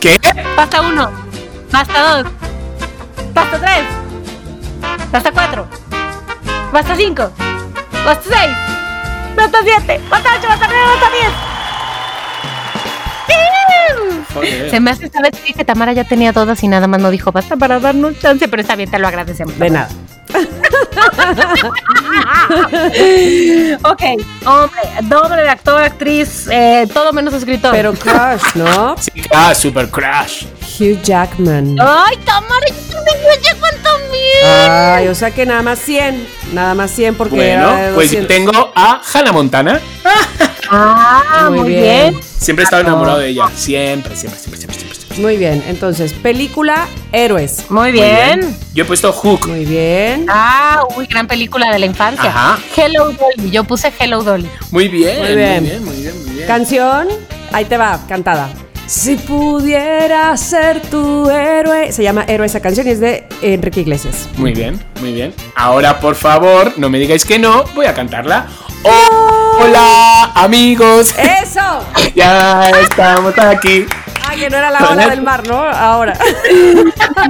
¿Qué? Basta uno. Basta dos. Basta tres. Basta cuatro. Basta cinco. Basta seis. Basta siete. Basta ocho. Basta nueve. Basta diez. Joder. Se me hace saber que Tamara ya tenía todas y nada más no dijo basta para darnos chance, pero está bien, te lo agradecemos. De nada. Ok, hombre, doble de actor, actriz, eh, todo menos escritor. Pero Crush, ¿no? Sí, ah, Super Crash. Hugh Jackman. Ay, Tamara, yo también sé cuánto mil. Ay, o sea que nada más 100. Nada más 100 porque Bueno, pues 200. tengo a Hannah Montana. Ah, muy, bien. Siempre he estado enamorado de ella. Siempre, siempre, siempre, siempre, siempre. Muy bien, entonces, película Héroes. Muy Muy bien. Yo he puesto Hook. Muy bien. Ah, uy, gran película de la infancia. Ajá. Hello Dolly, yo puse Hello Dolly. Muy bien, Muy muy bien. bien, muy bien, muy bien. Canción, ahí te va, cantada. Si pudiera ser tu héroe. Se llama Héroe esa canción y es de Enrique Iglesias. Muy bien, muy bien. Ahora, por favor, no me digáis que no, voy a cantarla. Oh, hola, amigos. ¡Eso! Ya estamos aquí. Ah, que no era la ola del mar, ¿no? Ahora.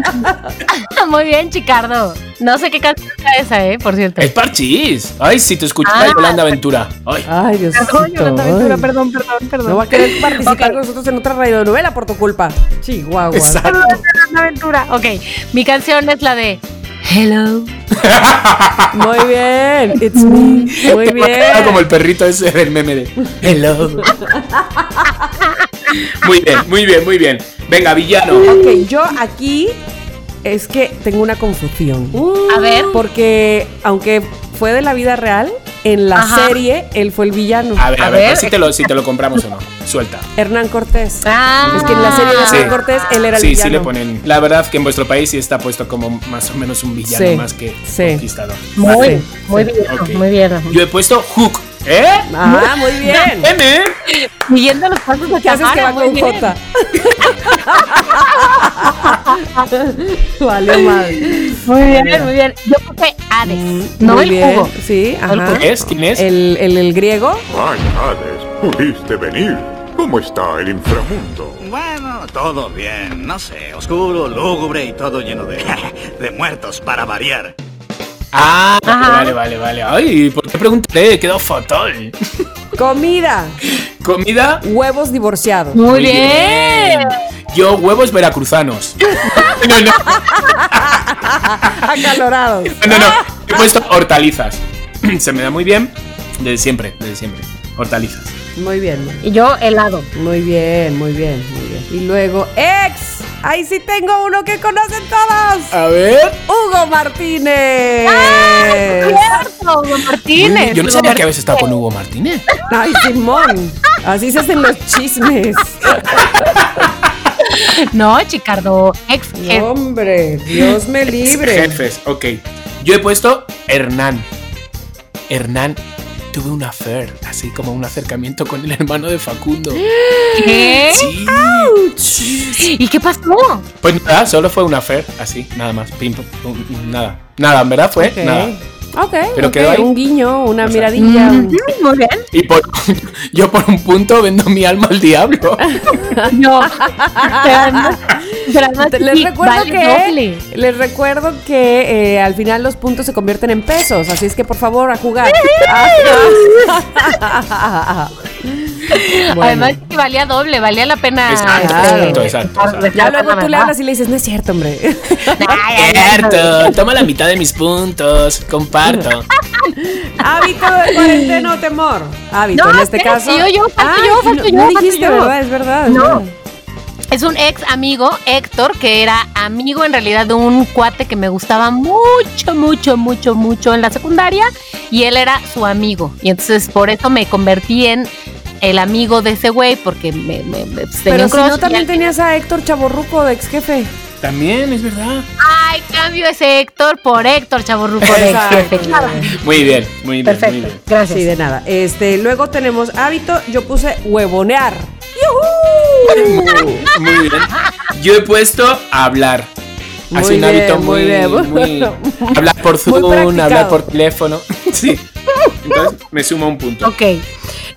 muy bien, Chicardo. No sé qué canción es esa, eh, por cierto. Es Parchís. Ay, si te escuchas Ah. Yolanda Aventura. Ay. Ay, Dios Perdón, Yolanda Aventura, perdón, perdón, perdón. No va a querer participar con nosotros en otra radionovela por tu culpa. Chihuahua. Exacto. Yolanda Aventura. Ok, mi canción es la de Hello. Muy bien. It's me. Muy bien. Como el perrito ese del meme de Hello. Muy bien, muy bien, muy bien. Venga, villano. Ok, yo aquí es que tengo una confusión. A ver. Porque aunque fue de la vida real, en la Ajá. serie él fue el villano. A ver, a, A ver, ver. si, te lo, si te lo compramos o no. Suelta. Hernán Cortés. Ah. Es que en la serie de Sí. Hernán Cortés él era el Sí, villano. sí le ponen. La verdad que en vuestro país sí está puesto como más o menos un villano Sí, más que sí. conquistador. Muy, Sí, muy sí. bien, muy bien. Yo he puesto Hook. ¿Eh? Ah, muy bien. M. Siguiendo los pasos de ¿Qué haces que Tamara, va muy con bien. J? Valió mal. Muy bien, muy bien. Yo puse Hades, no Muy el bien. jugo. Sí, No ajá. jugo. ¿Es? ¿Quién es? El, el, el griego. Ay, Hades, pudiste venir. ¿Cómo está el inframundo? Bueno, todo bien. No sé, oscuro, lúgubre y todo lleno de, de muertos para variar. Ah, Ajá. vale, vale, vale. Ay, ¿por qué pregunté? Quedó fatal. Comida. Comida. Huevos divorciados. Muy bien. Yo, huevos veracruzanos. No, no, Acalorados. no, no. He puesto hortalizas. Se me da muy bien. Desde siempre, desde siempre. Hortalizas. Muy bien, Y yo helado. muy bien, muy bien, muy bien. Y luego, ex. Ahí sí tengo uno que conocen todos. A ver. Hugo Martínez. Cierto, Hugo Martínez. Yo no sabía que habías estado con Hugo Martínez. Ay, Simón. Así se hacen los chismes. No, Chicardo. Ex jefe. Hombre, Dios me libre. Jefes, ok. Yo he puesto Hernán. Hernán, tuve una affair, así como un acercamiento con el hermano de Facundo. ¿Qué? Sí. ¿Y qué pasó? Pues nada, solo fue una affair, así, nada más. Pim, pum, nada. Nada, en verdad fue nada. Ok, Pero ok, quedó ahí. un guiño, una O sea, miradilla. un- Muy bien. Y por, yo por un punto vendo mi alma al diablo. No. Les recuerdo que les recuerdo que eh, al final los puntos se convierten en pesos, así es que por favor a jugar. Bueno. Además que valía doble, valía la pena. Exacto, este, exacto, exacto, exacto. dejar ya luego tú le hablas y le dices, no es cierto, hombre. Ay, Cierto, toma la mitad de mis puntos, comparto. Hábito de cuarentena o temor. Hábito, No, en este espérate, caso. yo, yo, falto Ay, yo, falto no, yo, No falto dijiste, yo. ¿verdad? Es verdad. No. Es un ex amigo, Héctor, que era amigo en realidad de un cuate que me gustaba mucho, mucho, mucho, mucho en la secundaria y él era su amigo. Y entonces por eso me convertí en el amigo de ese güey porque me, me- me- pues, tenía Pero un si no, también tenías a Héctor Chaborruco de ex jefe. También, es verdad. Ay, cambio ese Héctor por Héctor Chaborruco de ex jefe. Muy bien, muy bien, muy Perfecto, bien. gracias. Sí, de nada. Este, luego tenemos hábito, yo puse huevonear. Muy bien. Yo he puesto hablar. Muy Así un bien, hábito muy muy, bien. muy- Hablar por Muy Zoom, hablar por teléfono. Sí. Entonces me suma un punto. Ok.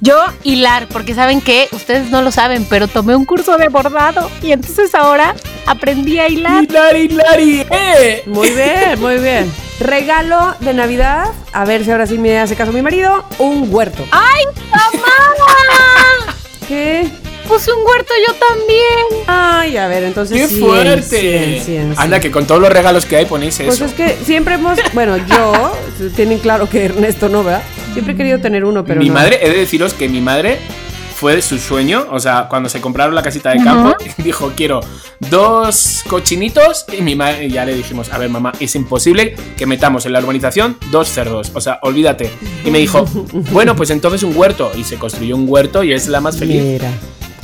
Yo hilar, porque saben que ustedes no lo saben, pero tomé un curso de bordado y entonces ahora aprendí a hilar. Hilari, hilari, ¡eh! Muy bien, muy bien. Regalo de Navidad, a ver si ahora sí me hace caso mi marido, un huerto. ¡Ay, mamá! ¿Qué? Puse un huerto yo también. Ay, a ver, entonces ¡Qué fuerte! Anda, que con todos los regalos que hay ponéis Pues eso. es que siempre hemos, bueno, yo, tienen claro que Ernesto no, ¿verdad? Siempre he querido tener uno, pero mi no. madre, he de deciros que mi madre fue su sueño, o sea, cuando se compraron la casita de campo, dijo, quiero dos cochinitos y mi madre, y ya le dijimos, a ver mamá, es imposible que metamos en la urbanización dos cerdos, o sea, olvídate. Y me dijo, bueno, pues entonces un huerto, y se construyó un huerto y es la más feliz. Mira.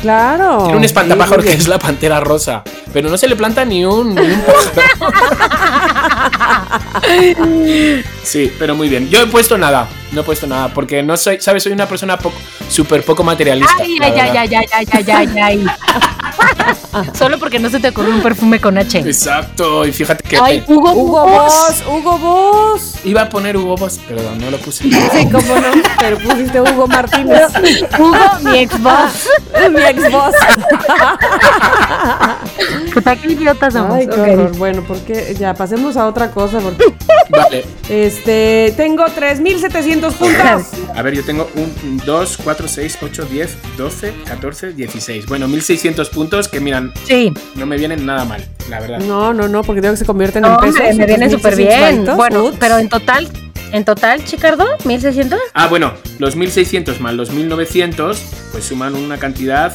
Claro. Tiene un espantapájaros Sí, que es la pantera rosa, pero no se le planta ni un, ni un pájaro. Sí, pero muy bien. Yo he puesto nada, no he puesto nada, porque no soy, ¿sabes? Soy una persona poco, súper poco materialista. Ay, ay, ay, ay, ay, ay, ay, ay, ay. Solo porque no se te ocurrió un perfume con H. Exacto, y fíjate que Ay, Hugo, Hugo Boss, Hugo Boss. iba a poner Hugo Boss, pero no lo puse. Sí, cómo no, pero pusiste Hugo Martínez. Hugo, mi ex boss. mi ex boss. Puta, qué idiotas somos. Ay, qué horror. Bueno, porque ya pasemos a otra cosa. Porque, Vale, este, tengo 3700 puntos. a ver, yo tengo un 2, 4, 6, 8, 10, 12, 14, 16. Bueno, 1600 puntos que miran, Sí. no me vienen nada mal, la verdad. No, no, no, porque tengo que se convierten en No, pesos. hombre, me viene súper 1600 bien. Bueno, Ups. pero en total, en total, Chicardo, 1600. Ah, bueno, los 1600 más los 1900, pues suman una cantidad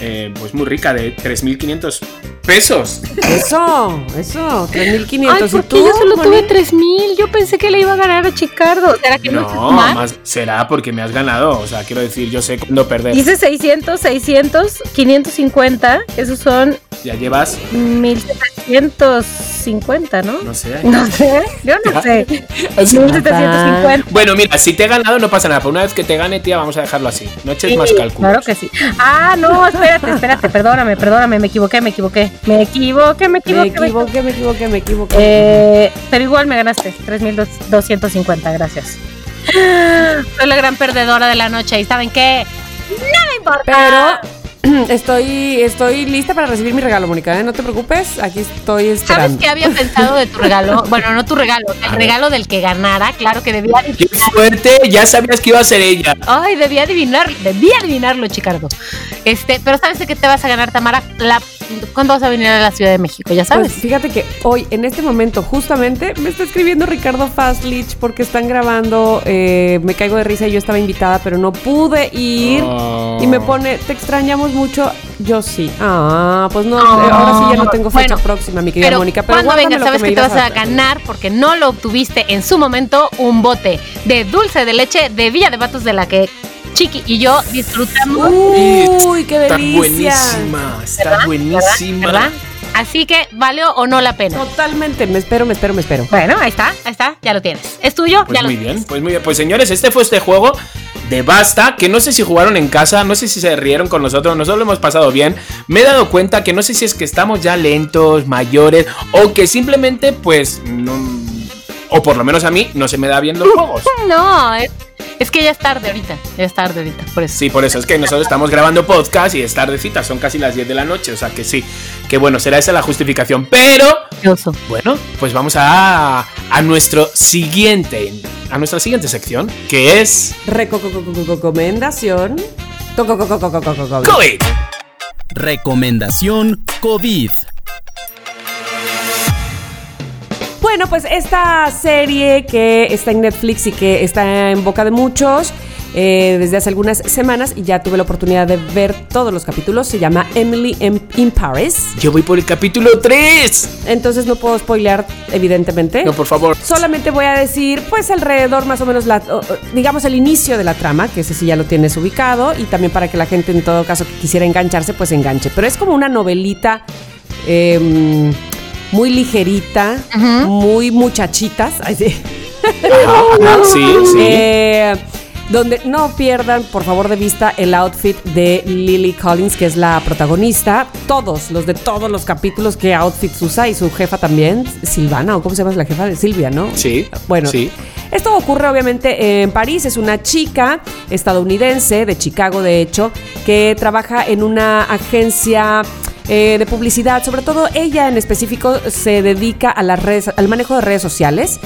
eh, pues muy rica de 3500 pesos. Eso, eso, 3500. Ay, ¿Y ¿por tú, qué yo solo tuve 3000? Yo pensé que le iba a ganar a Chicardo. ¿Será que no, No, más será porque me has ganado. O sea, quiero decir, yo sé cuándo perder. Dice 600, 600, 550. Esos son Ya llevas, 1750, ¿no? no sé. No sé, yo no sé. Así- 1750. Bueno, mira, si te he ganado no pasa nada, pero una vez que te gane, tía, vamos a dejarlo así. No eches más cálculos. Claro que sí. Ah, no, espérate, espérate, perdóname, perdóname, me equivoqué, me equivoqué. Me equivoqué, me Me equivoqué. me equivoqué, me equivoqué, me equivoqué. Eh, pero igual me ganaste, 3250, gracias. Soy la gran perdedora de la noche y ¿saben qué? No me importa. Pero estoy, estoy lista para recibir mi regalo, Mónica. ¿eh? No te preocupes, aquí estoy ¿Sabes esperando. qué había pensado de tu regalo? Bueno, no tu regalo, el regalo del que ganara. Claro que debía ¡Qué adivinar. fuerte! Ya sabías que iba a ser ella. Ay, debía adivinar, debía adivinarlo, Chicardo. Este, pero ¿sabes de qué te vas a ganar, Tamara? La, ¿Cuándo vas a venir a la Ciudad de México? Ya sabes. Pues fíjate que hoy, en este momento, justamente, me está escribiendo Ricardo Fastlich porque están grabando eh, Me Caigo de Risa y yo estaba invitada, pero no pude ir. Oh. Y me pone, te extrañamos mucho. Yo sí. Ah, pues no, ahora sí ya no tengo fecha Bueno, próxima, mi querida pero Mónica. Pero cuando vengas, sabes que, te vas a ganar porque no lo obtuviste en su momento un bote de dulce de leche de Villa de Batos de la que Chiqui y yo disfrutamos. Uy, qué Está delicia. buenísima. Está ¿verdad? buenísima. ¿Verdad? Así que valió o no la pena. Totalmente, me espero, me espero, me espero. Bueno, ahí está, ahí está, ya lo tienes. ¿Es tuyo? Pues ya lo muy tienes. bien, pues muy bien. Pues señores, este fue este juego de Basta, que no sé si jugaron en casa, no sé si se rieron con nosotros, nosotros lo hemos pasado bien. Me he dado cuenta que no sé si es que estamos ya lentos, mayores, o que simplemente, pues, no... O por lo menos a mí, no se me da bien los juegos. No, es, es que ya es tarde ahorita. Ya es tarde ahorita, por eso. Sí, por eso es que nosotros estamos grabando podcast y es tardecita, son casi las 10 de la noche, o sea que sí, que bueno, será esa la justificación. Pero, Curioso. bueno, pues vamos a, a nuestro siguiente, a nuestra siguiente sección, que es Recomendación. COVID. COVID. Recomendación COVID. Bueno, pues esta serie que está en Netflix y que está en boca de muchos eh, desde hace algunas semanas y ya tuve la oportunidad de ver todos los capítulos, se llama Emily in, in Paris. Yo voy por el capítulo 3. Entonces no puedo spoilear, evidentemente. No, por favor. Solamente voy a decir, pues alrededor más o menos, la, digamos, el inicio de la trama, que ese sí ya lo tienes ubicado, y también para que la gente en todo caso que quisiera engancharse, pues enganche. Pero es como una novelita eh, muy ligerita, muy muchachitas. Ay, sí. Ajá, sí, sí. Eh, donde no pierdan, por favor, de vista el outfit de Lily Collins, que es la protagonista. Todos, los de todos los capítulos, que outfits usa y su jefa también, Silvana, o cómo se llama la jefa de Silvia, ¿no? Sí, Bueno, sí. esto ocurre obviamente en París. Es una chica estadounidense, de Chicago, de hecho, que trabaja en una agencia. Eh, de publicidad, sobre todo ella en específico se dedica a las redes, al manejo de redes sociales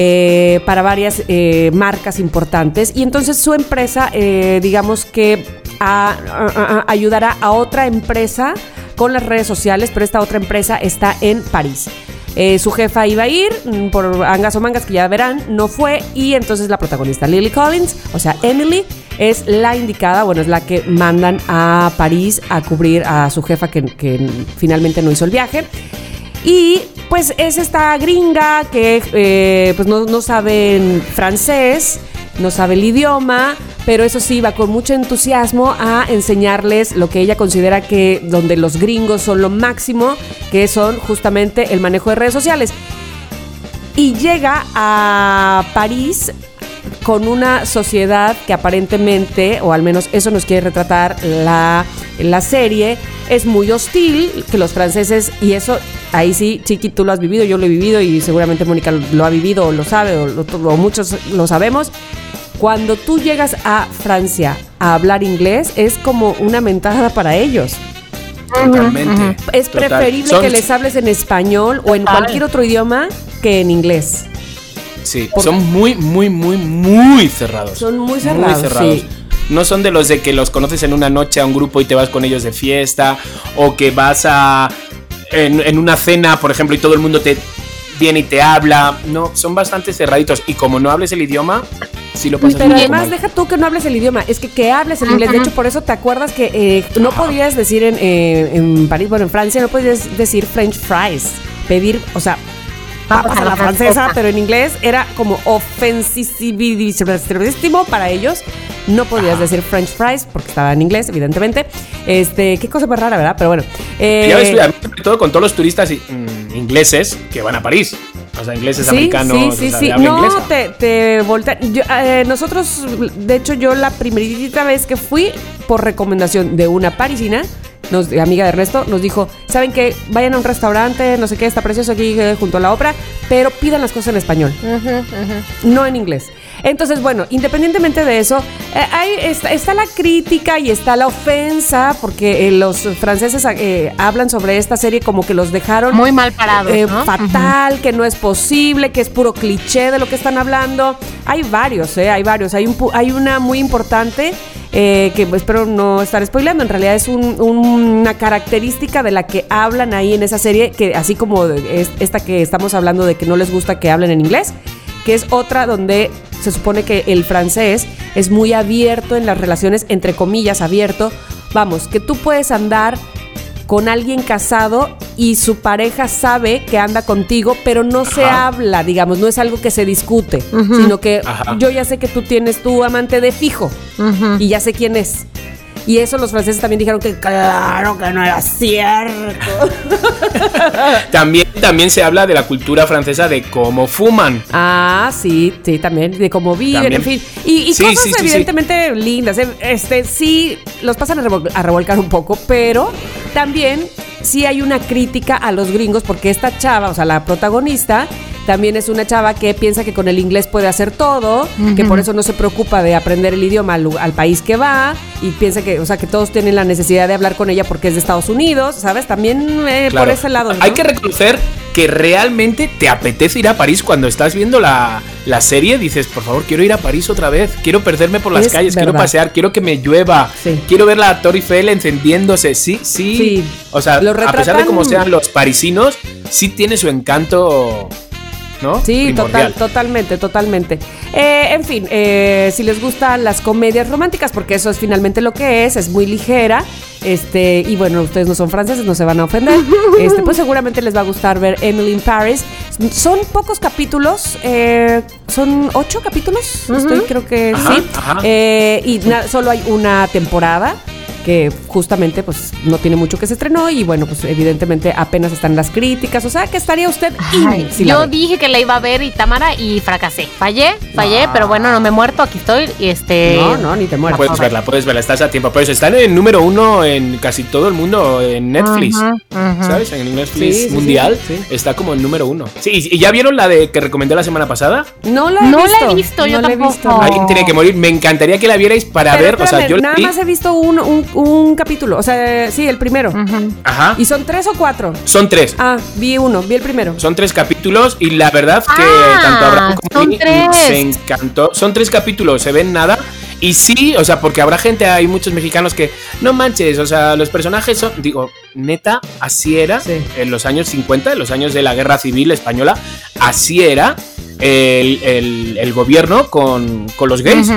eh, para varias eh, marcas importantes y entonces su empresa, eh, digamos que ayudará a otra empresa con las redes sociales, pero esta otra empresa está en París. Eh, su jefa iba a ir mm, por angas o mangas que ya verán, no fue y entonces la protagonista Lily Collins, o sea Emily, es la indicada, bueno, es la que mandan a París a cubrir a su jefa que, finalmente no hizo el viaje. Y pues es esta gringa que eh, pues no, no sabe francés, no sabe el idioma, pero eso sí, va con mucho entusiasmo a enseñarles lo que ella considera que donde los gringos son lo máximo, que son justamente el manejo de redes sociales. Y llega a París con una sociedad que aparentemente, o al menos eso nos quiere retratar la, la serie, es muy hostil, que los franceses, y eso ahí sí, Chiqui, tú lo has vivido, yo lo he vivido y seguramente Mónica lo ha vivido o lo sabe, o, lo- o muchos lo sabemos. Cuando tú llegas a Francia a hablar inglés, es como una mentada para ellos. Totalmente. Es Total. preferible Son- que les hables en español o en cualquier otro idioma que en inglés. Sí, son muy, muy, muy, muy cerrados. Son muy cerrados, sí. No son de los de que los conoces en una noche a un grupo y te vas con ellos de fiesta, o que vas a en, en una cena, por ejemplo, y todo el mundo te viene y te habla. No, son bastante cerraditos. Y como no hables el idioma, sí lo pasas Pero además mal. deja tú que no hables el idioma, es que que hables el inglés. De hecho, por eso te acuerdas que eh, no podías decir en, eh, en París, bueno, en Francia, no podías decir French fries. Pedir, o sea, papas a la francesa, pero en inglés era como ofensísimo para ellos. No podías decir French fries porque estaba en inglés, evidentemente. Este, qué cosa más rara, ¿verdad? Pero bueno. eh, Ya ves, sobre todo con todos los turistas mm, ingleses que van a París. O sea, ingleses, americanos, Sí, o sí, sea, sí. No, inglesa. te, te voltean. Yo, eh, nosotros, de hecho, yo la primerita vez que fui por recomendación de una parisina nos, amiga de Ernesto, nos dijo, ¿saben qué? Vayan a un restaurante, no sé qué, está precioso aquí eh, junto a la ópera, pero pidan las cosas en español, no en inglés. Entonces, bueno, independientemente de eso, eh, ahí está, está la crítica y está la ofensa, porque eh, los franceses eh, hablan sobre esta serie como que los dejaron Muy mal parados, eh, ¿no? fatal, que no es posible, que es puro cliché de lo que están hablando. Hay varios, ¿eh? Hay varios. Hay, un, pu- hay una muy importante eh, que espero no estar spoilando. En realidad es un- un- una característica de la que hablan ahí en esa serie, que así como es- esta que estamos hablando de que no les gusta que hablen en inglés, que es otra donde se supone que el francés es muy abierto en las relaciones, entre comillas, abierto. Vamos, que tú puedes andar con alguien casado y su pareja sabe que anda contigo, pero no se habla, digamos, no es algo que se discute, sino que Ajá. yo ya sé que tú tienes tu amante de fijo y ya sé quién es. Y eso los franceses también dijeron que claro que no era cierto. También, también se habla de la cultura francesa de cómo fuman. Ah, sí, sí, también, de cómo viven, También. en fin. Y, y Sí, cosas sí, sí, sí. evidentemente lindas. eh, Este, sí, los pasan a, revol- a revolcar un poco, pero también sí hay una crítica a los gringos, porque esta chava, o sea, la protagonista, también es una chava que piensa que con el inglés puede hacer todo, que por eso no se preocupa de aprender el idioma al, al país que va, y piensa que, o sea, que todos tienen la necesidad de hablar con ella porque es de Estados Unidos, ¿sabes? También eh, por Claro. ese lado. ¿no? Hay que reconocer que realmente te apetece ir a París cuando estás viendo la, la serie. Dices, por favor, quiero ir a París otra vez. Quiero perderme por las Es calles, quiero verdad. pasear, quiero que me llueva. Sí. Quiero ver la Torre Eiffel encendiéndose. Sí, sí. Sí. O sea, a pesar de cómo sean los parisinos, sí tiene su encanto. ¿No? Sí, total, totalmente, totalmente. Eh, en fin, eh, si les gustan las comedias románticas, porque eso es finalmente lo que es, es muy ligera. Este, y bueno, ustedes no son franceses, no se van a ofender. Este, pues seguramente les va a gustar ver Emily in Paris. Son pocos capítulos, eh, son ocho capítulos, estoy creo que Ajá, sí. ajá. Eh, y solo hay una temporada que justamente pues no tiene mucho que se estrenó y bueno pues evidentemente apenas están las críticas o sea que estaría usted in Ay, si la yo ve. dije que la iba a ver y Tamara y fracasé. Fallé, fallé, pero bueno, no me he muerto, aquí estoy y este No, no, ni te mueras. Puedes verla, puedes verla, estás a tiempo. Por eso está en el número uno en casi todo el mundo, en Netflix. ¿Sabes? En Netflix Sí, sí, mundial sí, sí. está como el número uno. Sí, ¿y ya vieron la de que recomendé la semana pasada? No la he No la visto. he visto, yo no la he tampoco. visto. Alguien tiene que morir. Me encantaría que la vierais para Pero ver. o sea, yo la nada vi- más he visto un, un, un capítulo. O sea, sí, el primero. Ajá. ¿Y son tres o cuatro? Son tres. Ah, vi uno, vi el primero. Son tres capítulos y la verdad que Ah, tanto Abraham como mí se encantó. Son tres capítulos, se ven nada. Y sí, o sea, porque habrá gente, hay muchos mexicanos que no manches, o sea, los personajes son, digo, neta, así era Sí. en los años 50, en los años de la guerra civil española, así era el, el- el gobierno con, con los gays.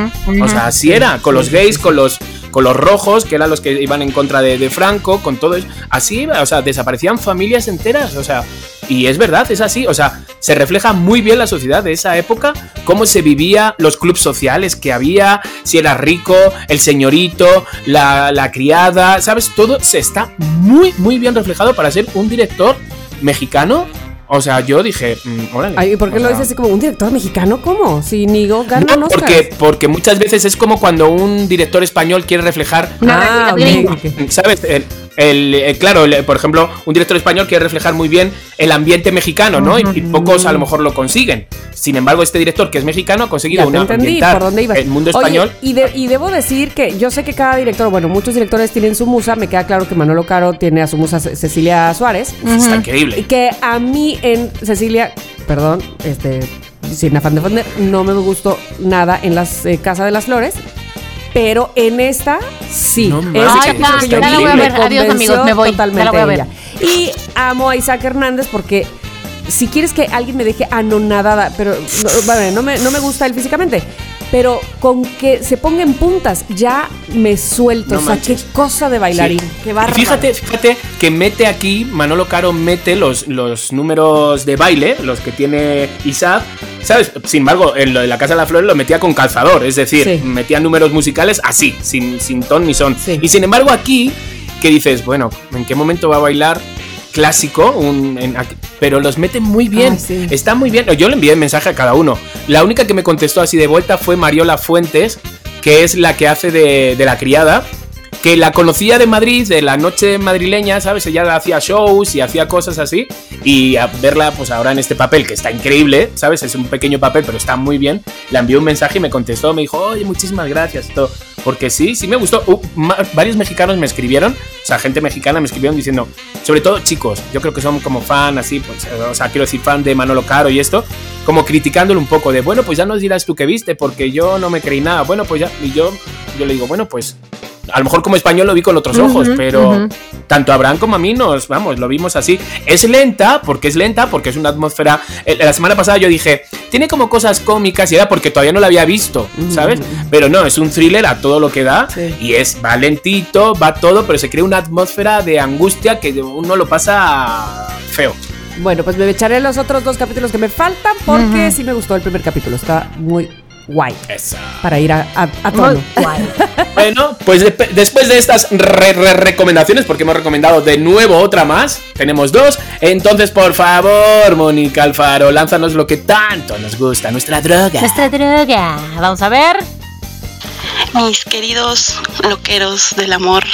O sea, así era, con los gays, con los, con los rojos, que eran los que iban en contra de, Franco, con todo eso. Así o sea, desaparecían familias enteras, o sea, y es verdad, es así, o sea, se refleja muy bien la sociedad de esa época, cómo se vivía, los clubes sociales que había, si era rico, el señorito, la, la criada, ¿sabes? Todo se está muy, muy bien reflejado para ser un director mexicano. O sea, yo dije, mm, órale. Ay, ¿y por qué lo sea, dices así como un director mexicano? ¿Cómo? Si Nigo gana no, porque, porque muchas veces es como cuando un director español quiere reflejar Ah, realidad ok, gringa. ok. ¿Sabes? El, el- eh, claro, el- por ejemplo, un director español quiere reflejar muy bien el ambiente mexicano, ¿no? Y, y pocos a lo mejor lo consiguen. Sin embargo, este director que es mexicano ha conseguido una entendí ambientar por dónde ibas. el mundo Oye, español. y, de- y debo decir que yo sé que cada director, bueno, muchos directores tienen su musa. Me queda claro que Manolo Caro tiene a su musa Ce- Cecilia Suárez. Está Y increíble. que a mí en Cecilia, perdón, este, sin afán de ofender, no me gustó nada en las eh, Casa de las Flores. Pero en esta, sí. No Ese manches, capítulo que yo vi increíble. me Adiós, amigos, me voy. Ya totalmente la voy a ver. ella. Y amo a Isaac Hernández porque si quieres que alguien me deje anonadada, pero no, bueno, no, me, no me gusta él físicamente, pero con que se ponga en puntas ya me suelto. No o sea, manches. qué cosa de bailarín. Sí. Qué bárbaro. Fíjate, fíjate que mete aquí, Manolo Caro mete los, los números de baile, los que tiene Isaac, ¿sabes? Sin embargo, en lo de la Casa de la Flor lo metía con calzador, es decir, Sí. metía números musicales así, sin, sin ton ni son. Sí. Y sin embargo aquí, que dices, bueno, ¿en qué momento va a bailar? Clásico, un, en- pero los mete muy bien. Sí. Está muy bien. Yo le envié mensaje a cada uno. La única que me contestó así de vuelta fue Mariola Fuentes, que es la que hace de, de la criada. que la conocía de Madrid, de la noche madrileña, ¿sabes? Ella hacía shows y hacía cosas así. Y a verla, pues ahora en este papel, que está increíble, ¿sabes? Es un pequeño papel, pero está muy bien. Le envié un mensaje y me contestó, me dijo, oye, muchísimas gracias. y todo. Porque sí, sí me gustó. Uh, varios mexicanos me escribieron, o sea, gente mexicana me escribieron diciendo, sobre todo chicos, yo creo que son como fan, así, pues, eh, o sea, quiero decir, fan de Manolo Caro y esto, como criticándolo un poco de, bueno, pues ya nos dirás tú qué viste, porque yo no me creí nada. Bueno, pues ya, y yo, yo le digo, bueno, pues a lo mejor como español lo vi con otros ojos, pero ujú. tanto Abraham como a mí nos, vamos, lo vimos así. Es lenta, porque es lenta, porque es una atmósfera. eh, La semana pasada yo dije, tiene como cosas cómicas y era porque todavía no la había visto, ¿sabes? Pero no, es un thriller a todo lo que da Sí. y es, va lentito, va todo, pero se crea una atmósfera de angustia que uno lo pasa feo. Bueno, pues me echaré los otros dos capítulos que me faltan porque sí me gustó el primer capítulo. Está muy guay Esa. para ir a, a, a tono. Bueno, pues de- después de estas re- re- recomendaciones, porque hemos recomendado de nuevo otra más, tenemos dos. Entonces, por favor, Mónica Alfaro, lánzanos lo que tanto nos gusta, nuestra droga. Nuestra droga. Vamos a ver. Mis queridos loqueros del amor,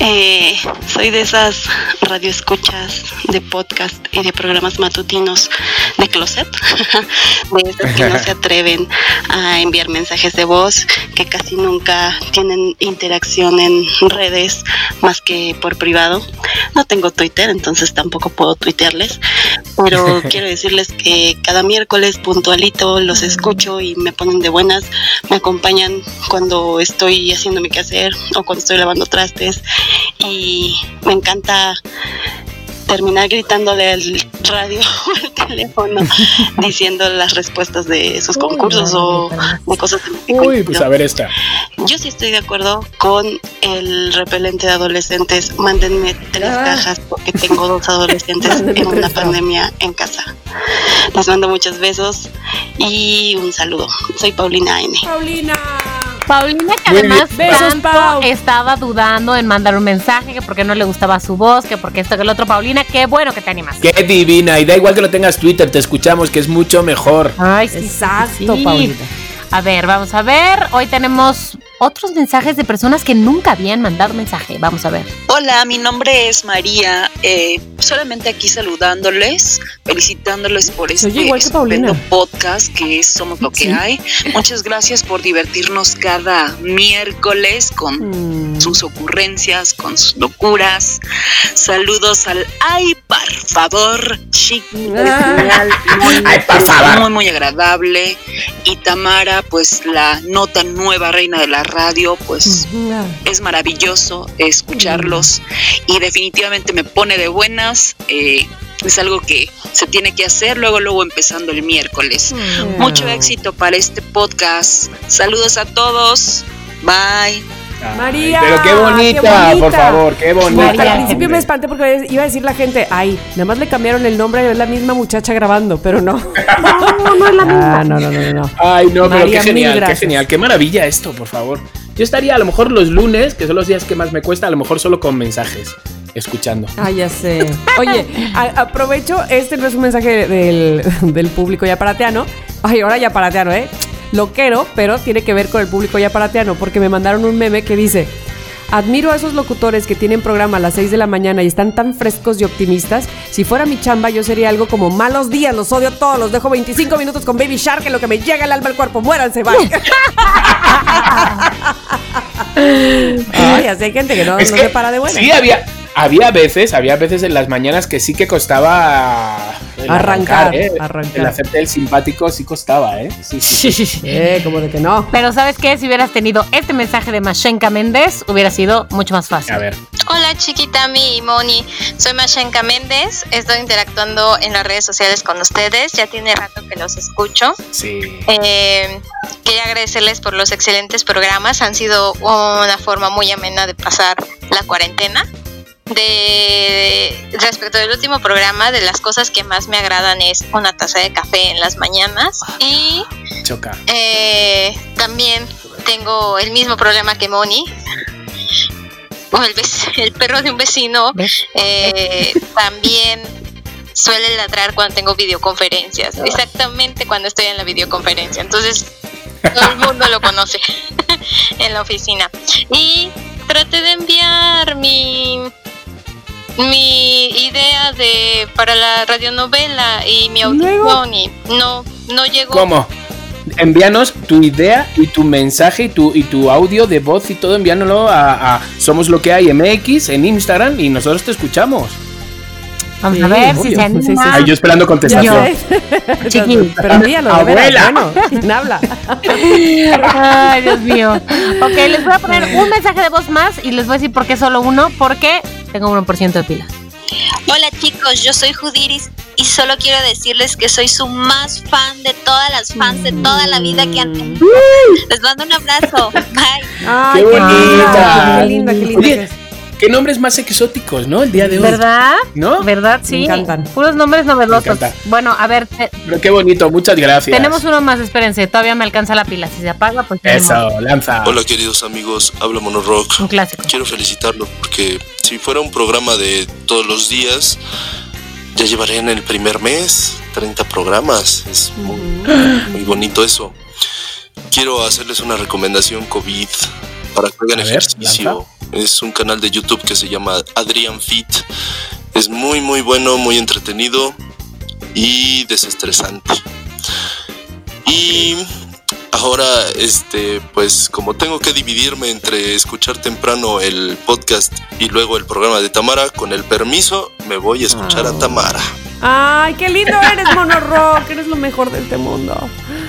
eh, soy de esas radioescuchas de podcast y de programas matutinos de closet, de esas que no se atreven a enviar mensajes de voz, que casi nunca tienen interacción en redes más que por privado. No tengo Twitter, entonces tampoco puedo tuitearles, pero quiero decirles que cada miércoles puntualito los escucho y me ponen de buenas, me acompañan cuando estoy haciendo mi quehacer o cuando estoy lavando trastes y me encanta terminar gritándole al radio o al teléfono diciendo las respuestas de sus concursos o de cosas que Uy, pues a ver esta. Yo sí estoy de acuerdo con el repelente de adolescentes. Mándenme tres Ah. cajas porque tengo dos adolescentes en una pandemia en casa. Les mando muchos besos y un saludo. Soy Paulina N. Paulina. Paulina, que además. Besos, Pau. estaba dudando en mandar un mensaje, que porque no le gustaba su voz, que porque esto que el otro. Paulina, qué bueno que te animas. Qué divina, y da igual que no tengas Twitter, te escuchamos, que es mucho mejor. Ay, sí, sí, Exacto, sí. Paulina. A ver, vamos a ver. Hoy tenemos otros mensajes de personas que nunca habían mandado mensaje. Vamos a ver. Hola, mi nombre es María. eh, solamente aquí saludándoles, felicitándoles por este estupendo podcast que es Somos lo que Sí. hay. Muchas gracias por divertirnos cada miércoles con Mm. sus ocurrencias, con sus locuras. Saludos al Ay, por favor, chic, Ah. Ay, por favor. muy, muy agradable. Y Tamara, pues la nota nueva reina de la radio, pues Ah. es maravilloso escucharlos y definitivamente me pone de buenas. eh, es algo que se tiene que hacer luego, luego empezando el miércoles. Mucho éxito para este podcast. Saludos a todos. Bye. María, Pero qué bonita, qué bonita. por favor, qué bonita. Bueno, al María. principio me espanté porque iba a decir la gente, ay, nada más le cambiaron el nombre, es la misma muchacha grabando, pero no. No, no es la misma. no, no, no, no. Ay, no, pero María, qué mil genial, qué genial, qué maravilla esto, por favor. Yo estaría a lo mejor los lunes, que son los días que más me cuesta, a lo mejor solo con mensajes, escuchando. Ah, ya sé. Oye, a- aprovecho, este no es un mensaje del, del público yaparateano. Ay, ahora yaparateano, ¿eh? Lo quiero, pero tiene que ver con el público yaparateano, porque me mandaron un meme que dice... Admiro a esos locutores que tienen programa a las 6 de la mañana y están tan frescos y optimistas. Si fuera mi chamba, yo sería algo como malos días, los odio todos, los dejo 25 minutos con Baby Shark, en lo que me llega el alma al cuerpo, muéranse, bye. Ay, así hay gente que no, Es no que se para de buena. Sí, había, había veces, había veces en las mañanas que sí que costaba el Arrancar, ¿eh? arrancar. El hacerte el simpático sí costaba, ¿eh? Sí, sí. sí. Eh, como de que no. Pero ¿sabes qué? Si hubieras tenido este mensaje de Mashenka Méndez, hubiera sido mucho más fácil. A ver. Hola chiquitami y Moni, soy Mashenka Méndez, estoy interactuando en las redes sociales con ustedes, ya tiene rato que los escucho. Sí. Eh, quería agradecerles por los excelentes programas, han sido una forma muy amena de pasar la cuarentena. De respecto del último programa, de las cosas que más me agradan es una taza de café en las mañanas y Choca. eh, también tengo el mismo problema que Moni. O el, perro de un vecino eh, también suele ladrar cuando tengo videoconferencias. Exactamente cuando estoy en la videoconferencia. Entonces, todo el mundo lo conoce en la oficina. Y traté de enviar mi mi idea de para la radionovela y mi audición y no no llegó. ¿Cómo? Envíanos tu idea y tu mensaje y tu, y tu audio de voz y todo, envíanoslo a, a Somos lo que hay MX en Instagram y nosotros te escuchamos. Vamos a ver si se anima. Ay, yo esperando contestación. Chiqui, Pero envíalo, de veras, Abuela. bueno, ¿quién habla? Ay, Dios mío. Ok, les voy a poner un mensaje de voz más y les voy a decir por qué solo uno, porque tengo 1% de pilas. Hola chicos, yo soy Judiris y solo quiero decirles que soy su más fan de todas las fans de toda la vida que han tenido. Les mando un abrazo. Bye. Ay, ¡Qué bonita! Qué linda, qué linda. Oye, qué nombres más exóticos, ¿no? El día de hoy. ¿Verdad? ¿No? ¿Verdad? Sí. Me encantan. Puros nombres novedosos. Me encanta. Bueno, a ver, te- Pero qué bonito, muchas gracias. tenemos uno más, espérense, todavía me alcanza la pila. Si se apaga, pues tenemos Eso, lanza. Hola queridos amigos, habla Monorock. un clásico. Quiero felicitarlo porque si fuera un programa de todos los días, ya llevaré en el primer mes 30 programas. Es muy, muy bonito eso. Quiero hacerles una recomendación COVID para que hagan ver, ejercicio. Es un canal de YouTube que se llama Adrian Fit. Es muy muy bueno, muy entretenido y desestresante. Y ahora, este, pues como tengo que dividirme entre escuchar temprano el podcast y luego el programa de Tamara, con el permiso me voy a escuchar a Tamara. Ay, qué lindo eres, Monorock. Eres lo mejor de este mundo.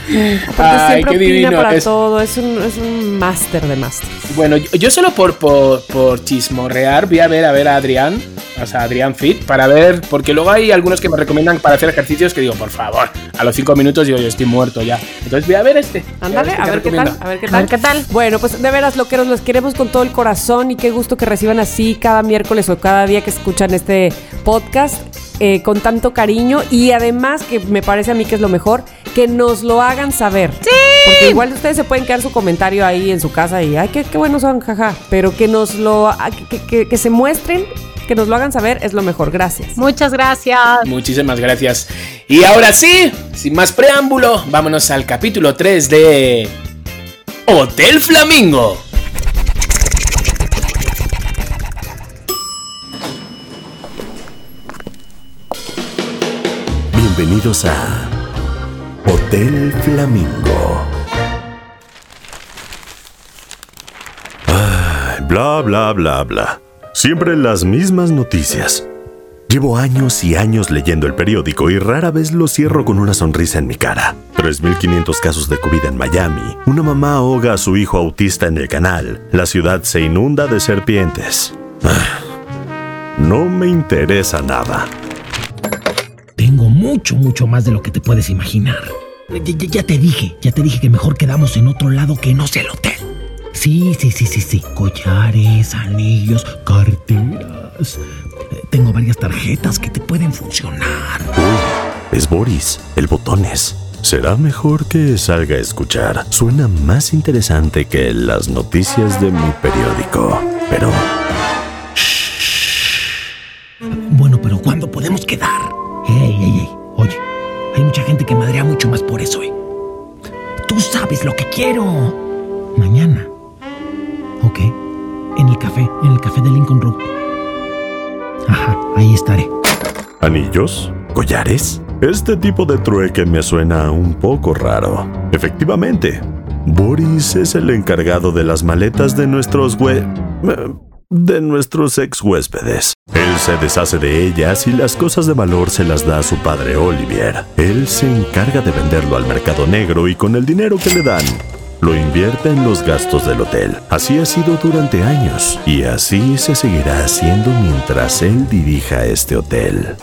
Porque Ay, siempre qué opina divino para es. todo. Es un, es un máster de máster. Bueno, yo, yo solo por, por, por chismorrear voy a ver a ver a Adrián, o sea, Adrián Fit, para ver, porque luego hay algunos que me recomiendan para hacer ejercicios que digo, por favor, a los cinco minutos digo, yo estoy muerto ya. Entonces voy a ver este. Ándale, a ver qué tal, a ver qué A tal. ver qué tal. Bueno, pues de veras, loqueros, los queremos con todo el corazón y qué gusto que reciban así cada miércoles o cada día que escuchan este podcast eh, con tanto cariño y además, que me parece a mí que es lo mejor, que nos lo hagan saber. Sí. Porque igual ustedes se pueden quedar su comentario ahí en su casa y, ay, qué, qué buenos son, jaja. Pero que nos lo, ah, que, que- que se muestren, que nos lo hagan saber, es lo mejor. Gracias. Muchas gracias. Muchísimas gracias. Y ahora sí, sin más preámbulo, vámonos al capítulo 3 de Hotel Flamingo. Bienvenidos a Hotel Flamingo. Bla, bla, bla, bla. Siempre las mismas noticias. Llevo años y años leyendo el periódico y rara vez lo cierro con una sonrisa en mi cara. 3.500 casos de COVID en Miami. Una mamá ahoga a su hijo autista en el canal. La ciudad se inunda de serpientes. Ah, No me interesa nada. Mucho, mucho más de lo que te puedes imaginar. Ya, te dije, ya te dije que mejor quedamos en otro lado que no sea el hotel. Sí, sí, sí, sí, sí. Collares, anillos, carteras. Eh, Tengo varias tarjetas que te pueden funcionar. Es Boris, el botones. Será mejor que salga a escuchar. Suena más interesante que las noticias de mi periódico. Pero Bueno, pero ¿cuándo podemos quedar? Mucha gente que madrea mucho más por eso, ¿eh? Tú sabes lo que quiero. Mañana. Ok. En el café, en el café de Lincoln Road. Ajá, ahí estaré. ¿Anillos? ¿Collares? Este tipo de trueque me suena un poco raro. Efectivamente, Boris es el encargado de las maletas de nuestros hue... de nuestros ex huéspedes. Él se deshace de ellas y las cosas de valor se las da a su padre Olivier. Él se encarga de venderlo al mercado negro y con el dinero que le dan, lo invierte en los gastos del hotel. Así ha sido durante años y así se seguirá haciendo mientras él dirija este hotel.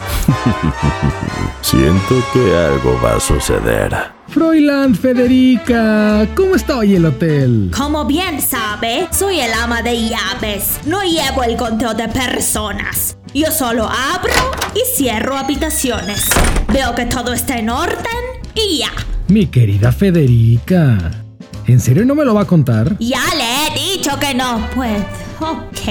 Siento que algo va a suceder. Froiland Federica, ¿cómo está hoy el hotel? Como bien sabe, soy el ama de llaves. No llevo el control de personas. Yo solo abro y cierro habitaciones. Veo que todo está en orden y ya. Mi querida Federica. ¿En serio no me lo va a contar? Ya le he dicho que no puedo. Ok,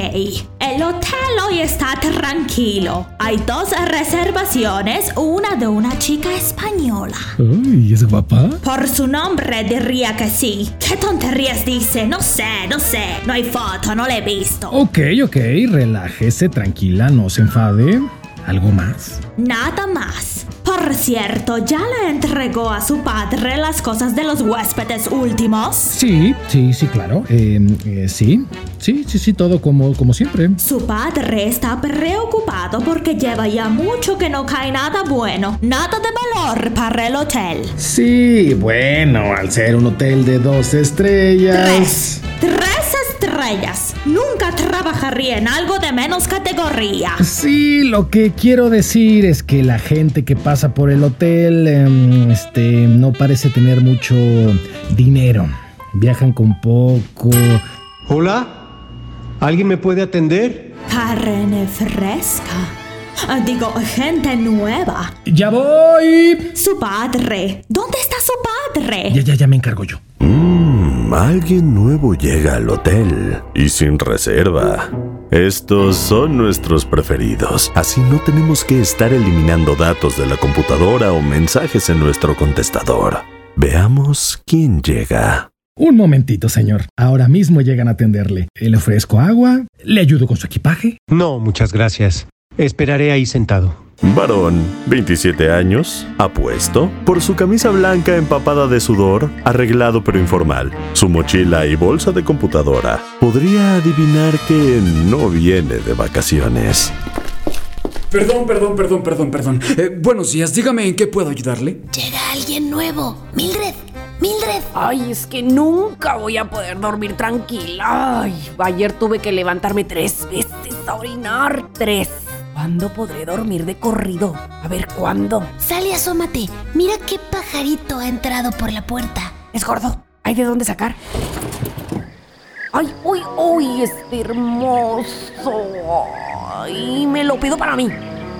el hotel hoy está tranquilo. Hay dos reservaciones, una de una chica española. Uy, ¿es guapa? Por su nombre diría que sí. ¿Qué tonterías dice? No sé, no sé. No hay foto, no la he visto. Ok, ok, relájese, tranquila, no se enfade. ¿Algo más? Nada más. Por cierto, ¿ya le entregó a su padre las cosas de los huéspedes últimos? Sí, sí, sí, claro. Eh, eh, sí, sí, sí, sí, todo como, como siempre. Su padre está preocupado porque lleva ya mucho que no cae nada bueno, nada de valor para el hotel. Sí, bueno, al ser un hotel de dos estrellas. Tres estrellas. Nunca trabajaría en algo de menos categoría. Sí, lo que quiero decir es que la gente que pasa por el hotel, em, este, no parece tener mucho dinero. Viajan con poco. Hola, ¿alguien me puede atender? Carne fresca. Ah, Digo, gente nueva. ¡Ya voy! Su padre. ¿Dónde está su padre? Ya, ya, ya me encargo yo. Mmm, alguien nuevo llega al hotel y sin reserva. Estos son nuestros preferidos, así no tenemos que estar eliminando datos de la computadora o mensajes en nuestro contestador. Veamos quién llega. Un momentito, señor. Ahora mismo llegan a atenderle. Le ofrezco agua, le ayudo con su equipaje. No, muchas gracias. Esperaré ahí sentado. Varón, 27 años, apuesto, por su camisa blanca empapada de sudor, arreglado pero informal, su mochila y bolsa de computadora. Podría adivinar que no viene de vacaciones. Perdón, perdón, perdón, perdón, perdón. Eh, buenos días, dígame en qué puedo ayudarle. Llega alguien nuevo. Mildred, Mildred. Ay, es que nunca voy a poder dormir tranquila. Ay, ayer tuve que levantarme tres veces a orinar. Tres. ¿Cuándo podré dormir de corrido? A ver, ¿cuándo? Sale, y asómate. Mira qué pajarito ha entrado por la puerta. Es gordo. ¿Hay de dónde sacar? Ay, uy, uy, es hermoso. Ay, me lo pido para mí.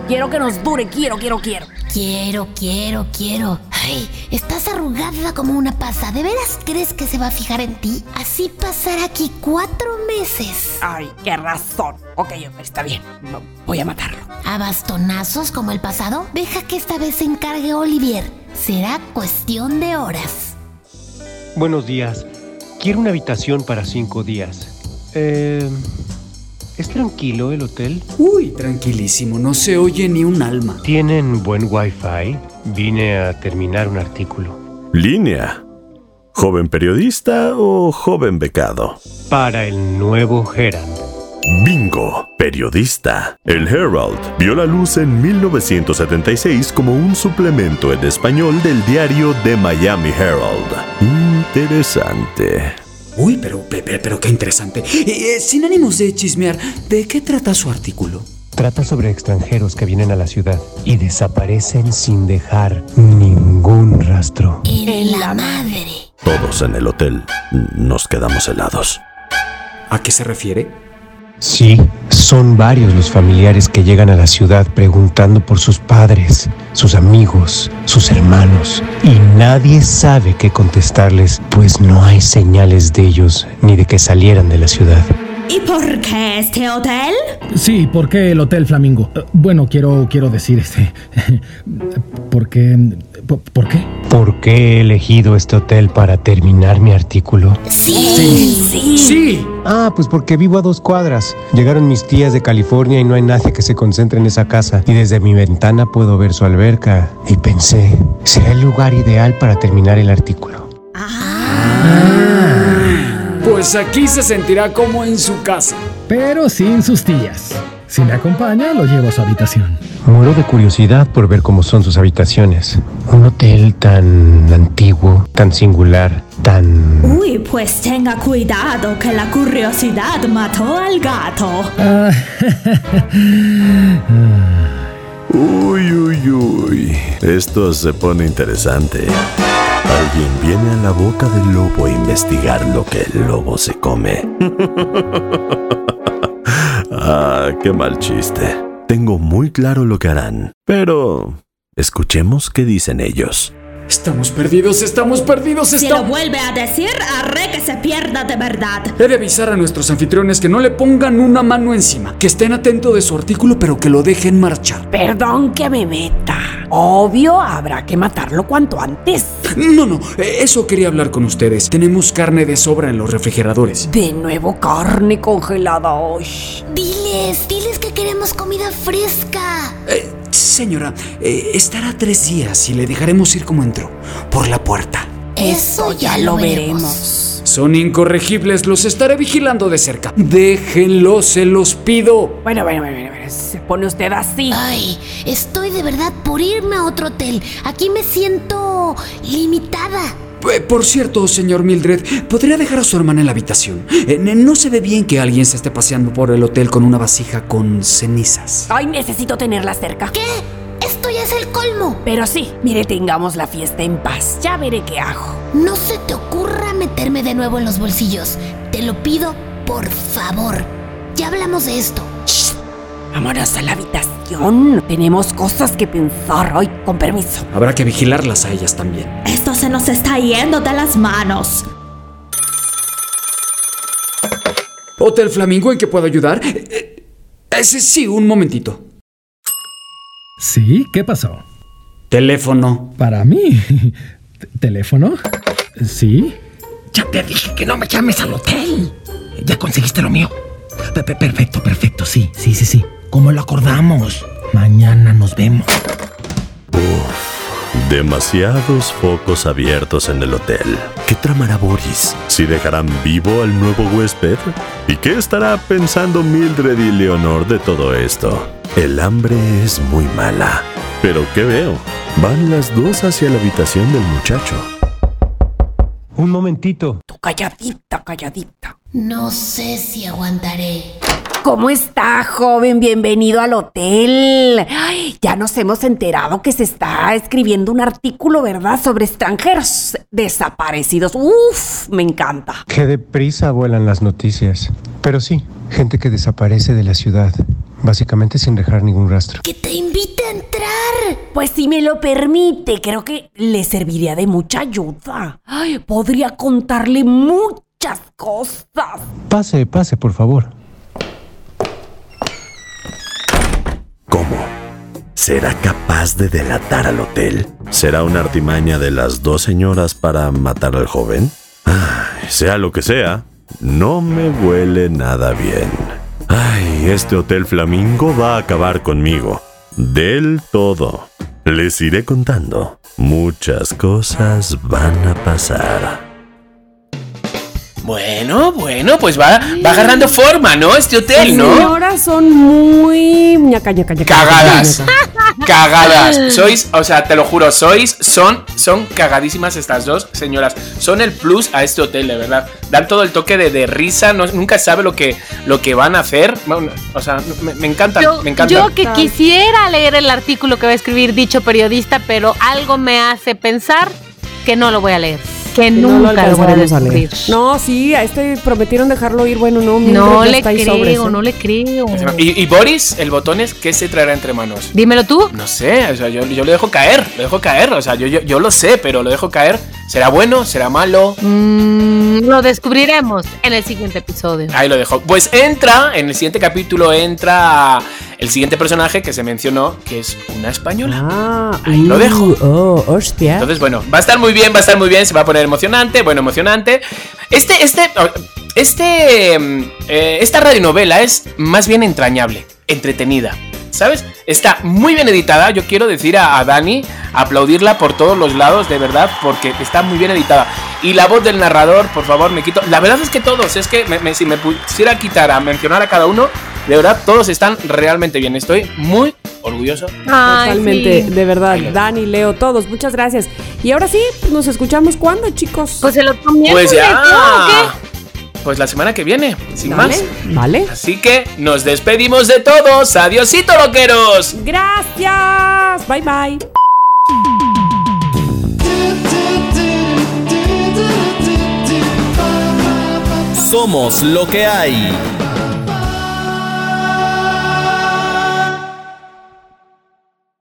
Quiero que nos dure, quiero, quiero, quiero. Quiero, quiero, quiero. Ay, estás arrugada como una pasa. ¿De veras crees que se va a fijar en ti? Así pasará aquí cuatro meses. Ay, qué razón. Ok, está bien. Voy a matarlo. ¿A bastonazos como el pasado? Deja que esta vez se encargue Olivier. Será cuestión de horas. Buenos días. Quiero una habitación para cinco días. Eh, ¿Es tranquilo el hotel? Uy, tranquilísimo, no se oye ni un alma. ¿Tienen buen wifi? Vine a terminar un artículo. Línea. ¿Joven periodista o joven becado? Para el nuevo Herald. Bingo, periodista. El Herald vio la luz en 1976 como un suplemento en español del diario The Miami Herald. Interesante. Uy, pero, pero, pero qué interesante. Eh, eh, sin ánimos de chismear, ¿de qué trata su artículo? Trata sobre extranjeros que vienen a la ciudad y desaparecen sin dejar ningún rastro. En la madre. Todos en el hotel nos quedamos helados. ¿A qué se refiere? Sí, son varios los familiares que llegan a la ciudad preguntando por sus padres, sus amigos, sus hermanos, y nadie sabe qué contestarles, pues no hay señales de ellos ni de que salieran de la ciudad. ¿Y por qué este hotel? Sí, ¿por qué el Hotel Flamingo? Eh, Bueno, quiero, quiero decir este. ¿Por qué? ¿Por, por qué? ¿Por qué he elegido este hotel para terminar mi artículo? Sí, sí. Sí. Ah, pues porque vivo a dos cuadras. Llegaron mis tías de California y no hay nadie que se concentre en esa casa. Y desde mi ventana puedo ver su alberca. Y pensé, será el lugar ideal para terminar el artículo. Pues aquí se sentirá como en su casa. Pero sin sus tías. Si me acompaña, lo llevo a su habitación. Muero de curiosidad por ver cómo son sus habitaciones. Un hotel tan antiguo, tan singular, tan... Uy, pues tenga cuidado que la curiosidad mató al gato. Ah, Uy, uy, uy. Esto se pone interesante. Alguien viene a la boca del lobo a investigar lo que el lobo se come. ah, qué mal chiste. Tengo muy claro lo que harán. Pero... Escuchemos qué dicen ellos. Estamos perdidos, estamos perdidos, Si lo estamos... vuelve a decir, haré que se pierda de verdad. He de avisar a nuestros anfitriones que no le pongan una mano encima, que estén atentos de su artículo, pero que lo dejen marchar. Perdón que me meta. Obvio, habrá que matarlo cuanto antes. No, no, eh, eso quería hablar con ustedes. Tenemos carne de sobra en los refrigeradores. De nuevo carne congelada hoy. Diles, diles que queremos comida fresca. Eh, señora, eh, estará tres días y le dejaremos ir como entró, por la puerta. Eso ya lo veremos. Son incorregibles, los estaré vigilando de cerca. Déjenlos, se los pido. Bueno, bueno, bueno, bueno, se pone usted así. Ay, estoy de verdad por irme a otro hotel. Aquí me siento limitada. Eh, Por cierto, señor Mildred, ¿podría dejar a su hermana en la habitación? Eh, no se ve bien que alguien se esté paseando por el hotel con una vasija con cenizas. Ay, necesito tenerla cerca. ¿Qué? Es el colmo. Pero sí, mire, tengamos la fiesta en paz. Ya veré qué hago. No se te ocurra meterme de nuevo en los bolsillos. Te lo pido, por favor. Ya hablamos de esto. Vámonos a la habitación. Tenemos cosas que pensar. Ay, con permiso. Habrá que vigilarlas a ellas también. Esto se nos está yendo de las manos. Hotel Flamingo, ¿en qué puedo ayudar? Eh, eh, ese sí, un momentito. ¿Sí? ¿Qué pasó? Teléfono. ¿Para mí? ¿T- ¿Teléfono? ¿Sí? Ya te dije que no me llames al hotel. Ya conseguiste lo mío. Pe- pe- Perfecto, perfecto, sí, sí, sí, sí. Como lo acordamos. Mañana nos vemos. Demasiados focos abiertos en el hotel. ¿Qué tramará Boris? ¿Si dejarán vivo al nuevo huésped? ¿Y qué estará pensando Mildred y Leonor de todo esto? El hambre es muy mala. Pero ¿qué veo? Van las dos hacia la habitación del muchacho. Un momentito. Tú calladita, calladita. No sé si aguantaré. ¿Cómo está, joven? Bienvenido al hotel. Ay, ya nos hemos enterado que se está escribiendo un artículo, ¿verdad? Sobre extranjeros desaparecidos. Uf, me encanta. Qué deprisa vuelan las noticias. Pero sí, gente que desaparece de la ciudad, básicamente sin dejar ningún rastro. Que te invite a entrar. Pues si me lo permite, creo que le serviría de mucha ayuda. Ay, podría contarle muchas cosas. Pase, pase, por favor. ¿Cómo? ¿Será capaz de delatar al hotel? ¿Será una artimaña de las dos señoras para matar al joven? Ay, sea lo que sea, no me huele nada bien. Ay, este Hotel Flamingo va a acabar conmigo. Del todo. Les iré contando. Muchas cosas van a pasar. Bueno, bueno, pues va, va agarrando forma, ¿no? Este hotel, Las ¿no? señoras son muy... ñaca, ñaca, ñaca, Cagadas. ñaca. Cagadas. Sois, o sea, te lo juro, sois, son, son cagadísimas estas dos señoras. Son el plus a este hotel, de verdad. Dan todo el toque de, de risa, no- nunca sabe lo que, lo que van a hacer. Bueno, O sea, me, me encantan, Yo, me encantan. yo que quisiera leer el artículo que va a escribir dicho periodista, pero algo me hace pensar que no lo voy a leer. Que, Que no lo nunca lo, descubrir. leer. No, sí, a este prometieron dejarlo ir. Bueno, no, No le creo, no le creo. ¿Y, y Boris, el botones, qué se traerá entre manos? Dímelo tú. No sé, o sea, yo, yo lo dejo caer, lo dejo caer, o sea, yo, yo, yo lo sé, pero lo dejo caer. ¿Será bueno? ¿Será malo? Mm, lo descubriremos en el siguiente episodio. Ahí lo dejo. Pues entra, en el siguiente capítulo entra el siguiente personaje que se mencionó, que es una española. Ah, Ahí lo dejo. Oh, hostia. Entonces, bueno, va a estar muy bien, va a estar muy bien, se va a poner emocionante, bueno, emocionante. Este, este, este, mm, eh, esta radionovela es más bien entrañable, entretenida, ¿sabes? Está muy bien editada, yo quiero decir a, a Dani, aplaudirla por todos los lados, de verdad, porque está muy bien editada. Y la voz del narrador, por favor, me quito. La verdad es que todos, es que me- me- si me pusiera quitar a mencionar a cada uno, de verdad, todos están realmente bien. Estoy muy orgulloso. Totalmente, de verdad. Dani, Leo, todos, muchas gracias. Y ahora sí, pues, nos escuchamos cuándo, chicos. Pues el otro Pues ya. Pues la semana que viene, sin más. Vale. Así que nos despedimos de todos. Adiosito, loqueros. Gracias. Bye bye. Somos lo que hay.